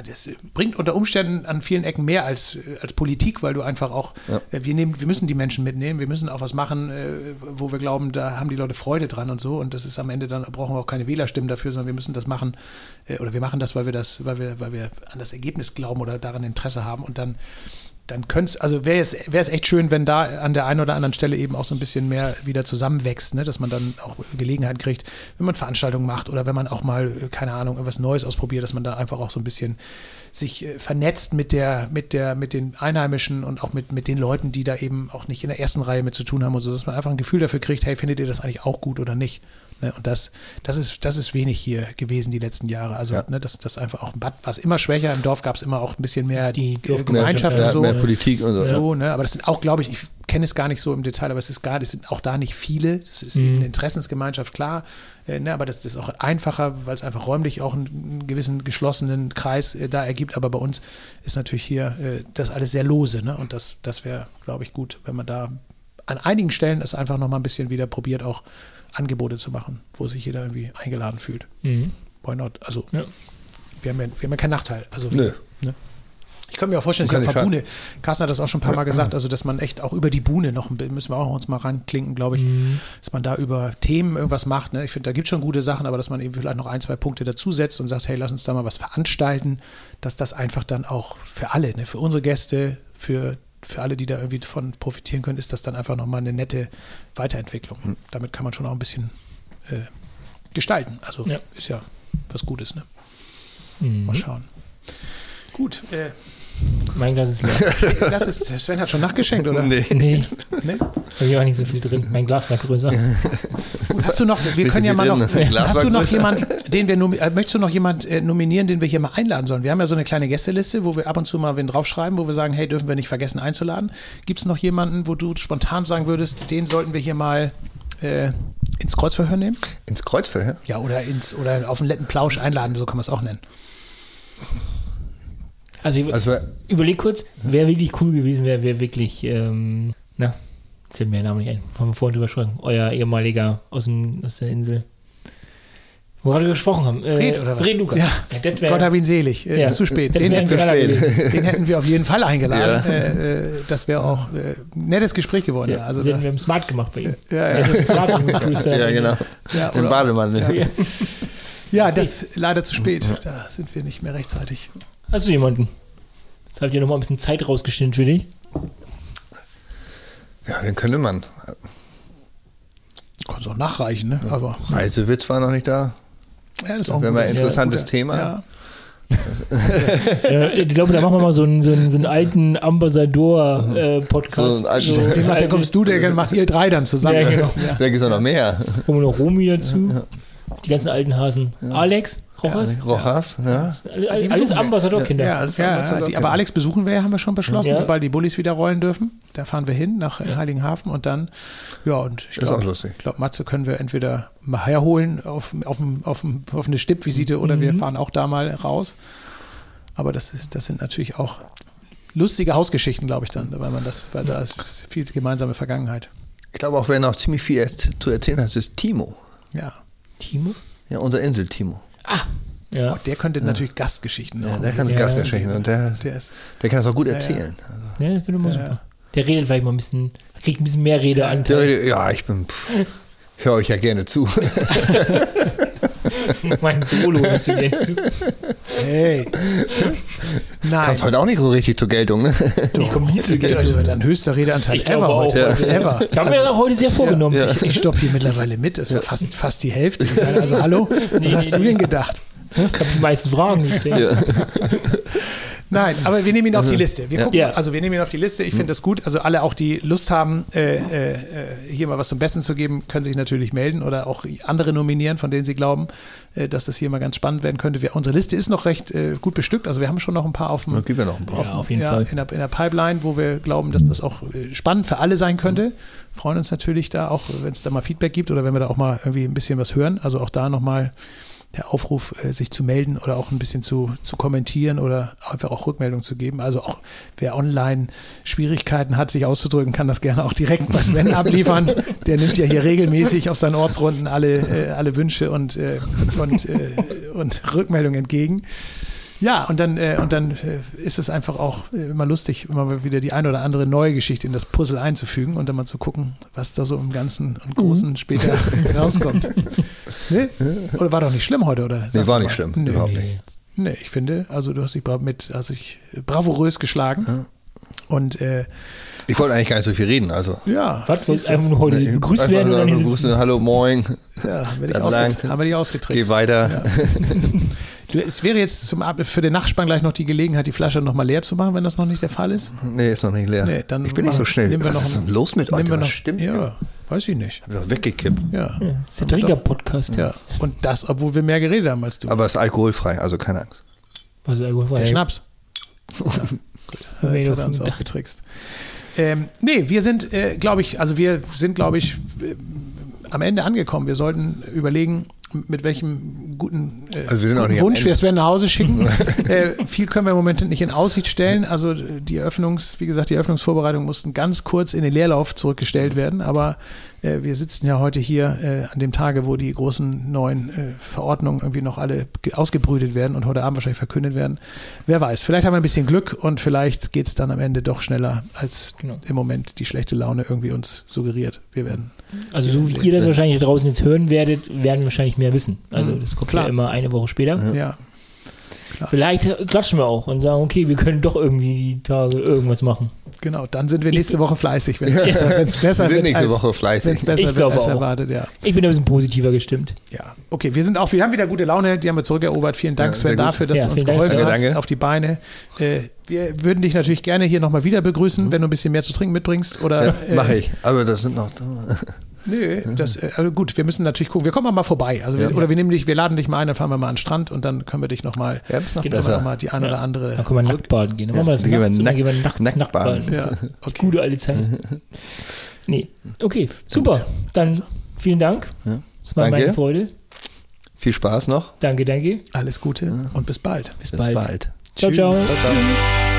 das bringt unter Umständen an vielen Ecken mehr als, als Politik, weil du einfach auch, ja. Äh, wir nehmen, wir müssen die Menschen mitnehmen, wir müssen auch was machen, äh, wo wir glauben, da haben die Leute Freude dran und so. Und das ist am Ende dann brauchen wir auch keine Wählerstimmen dafür, sondern wir müssen das machen, äh, oder wir machen das, weil wir das, weil wir, weil wir an das Ergebnis glauben oder daran Interesse haben und dann dann könnte also wäre es, wäre es echt schön, wenn da an der einen oder anderen Stelle eben auch so ein bisschen mehr wieder zusammenwächst, ne? dass man dann auch Gelegenheit kriegt, wenn man Veranstaltungen macht oder wenn man auch mal, keine Ahnung, etwas Neues ausprobiert, dass man da einfach auch so ein bisschen sich äh, vernetzt mit der, mit der, mit den Einheimischen und auch mit, mit den Leuten, die da eben auch nicht in der ersten Reihe mit zu tun haben und so, dass man einfach ein Gefühl dafür kriegt, hey, findet ihr das eigentlich auch gut oder nicht? Ne? Und das, das, ist, das ist wenig hier gewesen die letzten Jahre. Also, ja. ne, das, das einfach auch, war es immer schwächer. Im Dorf gab es immer auch ein bisschen mehr die Gemeinschaft mehr, und so. Mehr Politik und so. so ne? Aber das sind auch, glaube ich, ich kenne es gar nicht so im Detail, aber es ist gar, es sind auch da nicht viele. Das ist mhm. eben eine Interessensgemeinschaft, klar. Äh, ne? Aber das, das, ist auch einfacher, weil es einfach räumlich auch einen, einen gewissen geschlossenen Kreis äh, da ergibt. Aber bei uns ist natürlich hier äh, das alles sehr lose. Ne? Und das, das wäre, glaube ich, gut, wenn man da an einigen Stellen es einfach noch mal ein bisschen wieder probiert, auch Angebote zu machen, wo sich jeder irgendwie eingeladen fühlt. Mhm. Why not? Also, ja. wir, haben ja, wir haben ja keinen Nachteil. Also, Nö. Ne? Ich kann mir auch vorstellen, dass auf der Bühne, Carsten hat das auch schon ein paar Mal gesagt, also dass man echt auch über die Bühne noch, müssen wir auch uns mal reinklinken, glaube ich, mhm. dass man da über Themen irgendwas macht. Ne? Ich finde, da gibt es schon gute Sachen, aber dass man eben vielleicht noch ein, zwei Punkte dazusetzt und sagt, hey, lass uns da mal was veranstalten, dass das einfach dann auch für alle, ne? für unsere Gäste, für für alle, die da irgendwie von profitieren können, ist das dann einfach nochmal eine nette Weiterentwicklung. Mhm. Damit kann man schon auch ein bisschen äh, gestalten. Also ja. ist ja was Gutes. Ne? Mhm. Mal schauen. Gut. Äh, mein Glas ist leer. Das ist, Sven hat schon nachgeschenkt, oder? Nee. Nee. nee? Da war nicht so viel drin. Mein Glas war größer. Hast du noch, wir können ja mal noch, hast du noch jemand, den wir, äh, möchtest du noch jemand äh, nominieren, den wir hier mal einladen sollen? Wir haben ja so eine kleine Gästeliste, wo wir ab und zu mal wen draufschreiben, wo wir sagen, hey, dürfen wir nicht vergessen einzuladen. Gibt es noch jemanden, wo du spontan sagen würdest, den sollten wir hier mal äh, ins Kreuzverhör nehmen? Ins Kreuzverhör? Ja, oder, ins, oder auf einen letten Plausch einladen, so kann man es auch nennen. Also, ich, also überleg kurz, wer wirklich cool gewesen wäre, wer wirklich, ähm, na, zählt mir der Name nicht ein, haben wir vorhin drüber gesprochen, euer ehemaliger aus, dem, aus der Insel. Wo wir gerade gesprochen haben. Äh, Fred oder was? Fred Lukas. Ja, ja wär, Gott hab ihn selig. Äh, ja, zu spät. Den hätten, wir, den hätten, wir, auf jeden Fall eingeladen. Ja. Äh, äh das wäre auch ein äh, nettes Gespräch geworden. Ja, also das, wir haben smart gemacht bei ihm. Ja, ja. Smart ja genau. Ja, Den Bademann. Ja. ja, das leider zu spät. Da sind wir nicht mehr rechtzeitig. Hast du jemanden? Jetzt habe ich dir nochmal ein bisschen Zeit rausgeschnitten für dich. Ja, den könnte man. Kannst auch nachreichen, ne? Aber, Reisewitz war noch nicht da. Ja, das ist auch ein, ein interessantes ja, Thema. Ja. ja, ich glaube, da machen wir mal so einen, so einen, so einen alten Ambassador-Podcast. Äh, so so, den macht, der kommst du, der macht ihr drei dann zusammen. Ja, genau. Da gibt es auch noch mehr. Kommen noch Romy dazu. Die ganzen alten Hasen. Alex, Rojas? Rojas, ja. Alles, alles Ambassadorkinder. Ja, alles ja, Ambassador die, aber Alex besuchen wir ja, haben wir schon beschlossen, ja. sobald die Bullis wieder rollen dürfen. Da fahren wir hin nach ja. Heiligenhafen und dann, ja, und ich glaube, glaub, Matze können wir entweder mal herholen auf, auf, auf, auf eine Stippvisite oder mhm. wir fahren auch da mal raus. Aber das, das sind natürlich auch lustige Hausgeschichten, glaube ich dann, weil man das, weil da ist viel gemeinsame Vergangenheit. Ich glaube auch, wer noch ziemlich viel zu erzählen hat, ist Timo. Ja. Timo? Ja, unser Insel Timo. Ah, ja. Oh, der könnte ja. natürlich Gastgeschichten Ja, der kann ja, Gastgeschichten und der, der, ist, der kann das auch gut erzählen. Ja, das wird immer super. Der redet vielleicht mal ein bisschen, kriegt ein bisschen mehr Redeanteil. Ja, ich bin, höre euch ja gerne zu. mein Solo hörst du gerne zu. Hey. Nein. Kommst heute auch nicht so richtig zur Geltung, ne? Ich komme nie zur Geltung. Also dein höchster Redeanteil ich ever heute. Ja. Ever. Ich habe mir also, auch heute sehr vorgenommen. Ja. Ich, ich stoppe hier mittlerweile mit. Das war fast, fast die Hälfte. Also hallo, was nee, hast nee, du denn gedacht? Ich habe die meisten Fragen gestellt. Ja. Nein, aber wir nehmen ihn auf die Liste. Wir gucken, ja. Also wir nehmen ihn auf die Liste. Ich finde das gut. Also alle auch, die Lust haben, äh, äh, hier mal was zum Besten zu geben, können sich natürlich melden oder auch andere nominieren, von denen sie glauben, äh, dass das hier mal ganz spannend werden könnte. Wir, unsere Liste ist noch recht äh, gut bestückt. Also wir haben schon noch ein paar auf dem, gibt ja noch ein paar. Auf, ja, auf jeden Fall. In der, in der, Pipeline, wo wir glauben, dass das auch äh, spannend für alle sein könnte. Freuen uns natürlich da auch, wenn es da mal Feedback gibt oder wenn wir da auch mal irgendwie ein bisschen was hören. Also auch da nochmal der Aufruf, äh, sich zu melden oder auch ein bisschen zu, zu kommentieren oder einfach auch Rückmeldung zu geben. Also auch wer online Schwierigkeiten hat, sich auszudrücken, kann das gerne auch direkt bei Sven abliefern. Der nimmt ja hier regelmäßig auf seinen Ortsrunden alle, äh, alle Wünsche und, äh, und, und Rückmeldungen entgegen. Ja, und dann, äh, und dann äh, ist es einfach auch äh, immer lustig, immer wieder die eine oder andere neue Geschichte in das Puzzle einzufügen und dann mal zu gucken, was da so im Ganzen und Großen mhm. später rauskommt. nee? Oder war doch nicht schlimm heute, oder? Sag nee, war nicht schlimm, nee. überhaupt nicht. Nee, ich finde, also du hast dich mit, hast dich bravourös geschlagen. Ja. Und äh, ich wollte eigentlich gar nicht so viel reden, also. Ja. Was ist einfach nur heute begrüßt werden oder nicht? Begrüßen, hallo, moin. Ja, haben wir dich, ausget haben wir dich ausgetrickst. Geh weiter. Ja. Du, es wäre jetzt zum für den Nachspann gleich noch die Gelegenheit, die Flasche nochmal leer zu machen, wenn das noch nicht der Fall ist. Nee, ist noch nicht leer. Nee, dann ich bin nicht so schnell. Was ist denn los mit euch? Noch, stimmt ja, weiß ich nicht. Hab ich doch weggekippt. Ja. ja das ist der Trigger-Podcast. Ja. Und das, obwohl wir mehr geredet haben als du. Aber es ist alkoholfrei, also keine Angst. Was ist alkoholfrei? Der Schnaps. ja. Gut. Jetzt hat er uns ausgetrickst. Ähm, nee, wir sind, äh, glaube ich, also wir sind, glaube ich, äh, am Ende angekommen. Wir sollten überlegen, mit welchem guten, äh, also guten Wunsch wir Sven nach Hause schicken. äh, viel können wir im Moment nicht in Aussicht stellen. Also die Eröffnungs, wie gesagt, die Eröffnungsvorbereitungen mussten ganz kurz in den Leerlauf zurückgestellt werden. Aber äh, wir sitzen ja heute hier äh, an dem Tage, wo die großen neuen äh, Verordnungen irgendwie noch alle ausgebrütet werden und heute Abend wahrscheinlich verkündet werden. Wer weiß, vielleicht haben wir ein bisschen Glück und vielleicht geht es dann am Ende doch schneller, als genau. im Moment die schlechte Laune irgendwie uns suggeriert. Wir werden. Also so wie ihr das wahrscheinlich draußen jetzt hören werdet, werden wir wahrscheinlich mehr wissen. Also mhm. das kommt Klar. ja immer eine Woche später. Ja. Klar. Vielleicht klatschen wir auch und sagen, okay, wir können doch irgendwie die Tage irgendwas machen. Genau, dann sind wir nächste Woche fleißig, wenn es besser, wenn's besser wir sind nächste als, Woche fleißig. besser ich wird als erwartet, ja. Ich bin ein bisschen positiver gestimmt. Ja, okay, wir sind auch, wir haben wieder gute Laune, die haben wir zurückerobert. Vielen Dank, ja, Sven, dafür, dass ja, du uns geholfen Dank. hast danke. auf die Beine. Äh, wir würden dich natürlich gerne hier nochmal wieder begrüßen, mhm. wenn du ein bisschen mehr zu trinken mitbringst. Oder, ja, mache äh, ich, aber das sind noch Nö, das, äh, also gut, wir müssen natürlich gucken. Wir kommen mal vorbei. Also wir, ja. Oder wir nehmen dich, wir laden dich mal ein, dann fahren wir mal an den Strand und dann können wir dich nochmal ja, das noch besser. Noch mal die eine oder andere. Dann können wir nackt baden gehen. Dann machen wir das dann nachts, gehen wir nachts, nachts, nackt baden. Ja, okay. Gute alte Zeit. nee, okay, super. Gut. Dann vielen Dank. Ja. Das war Danke. meine Freude. Viel Spaß noch. Danke, danke. Alles Gute und bis bald. Bis, bis bald. bald. Ciao, ciao. ciao, ciao.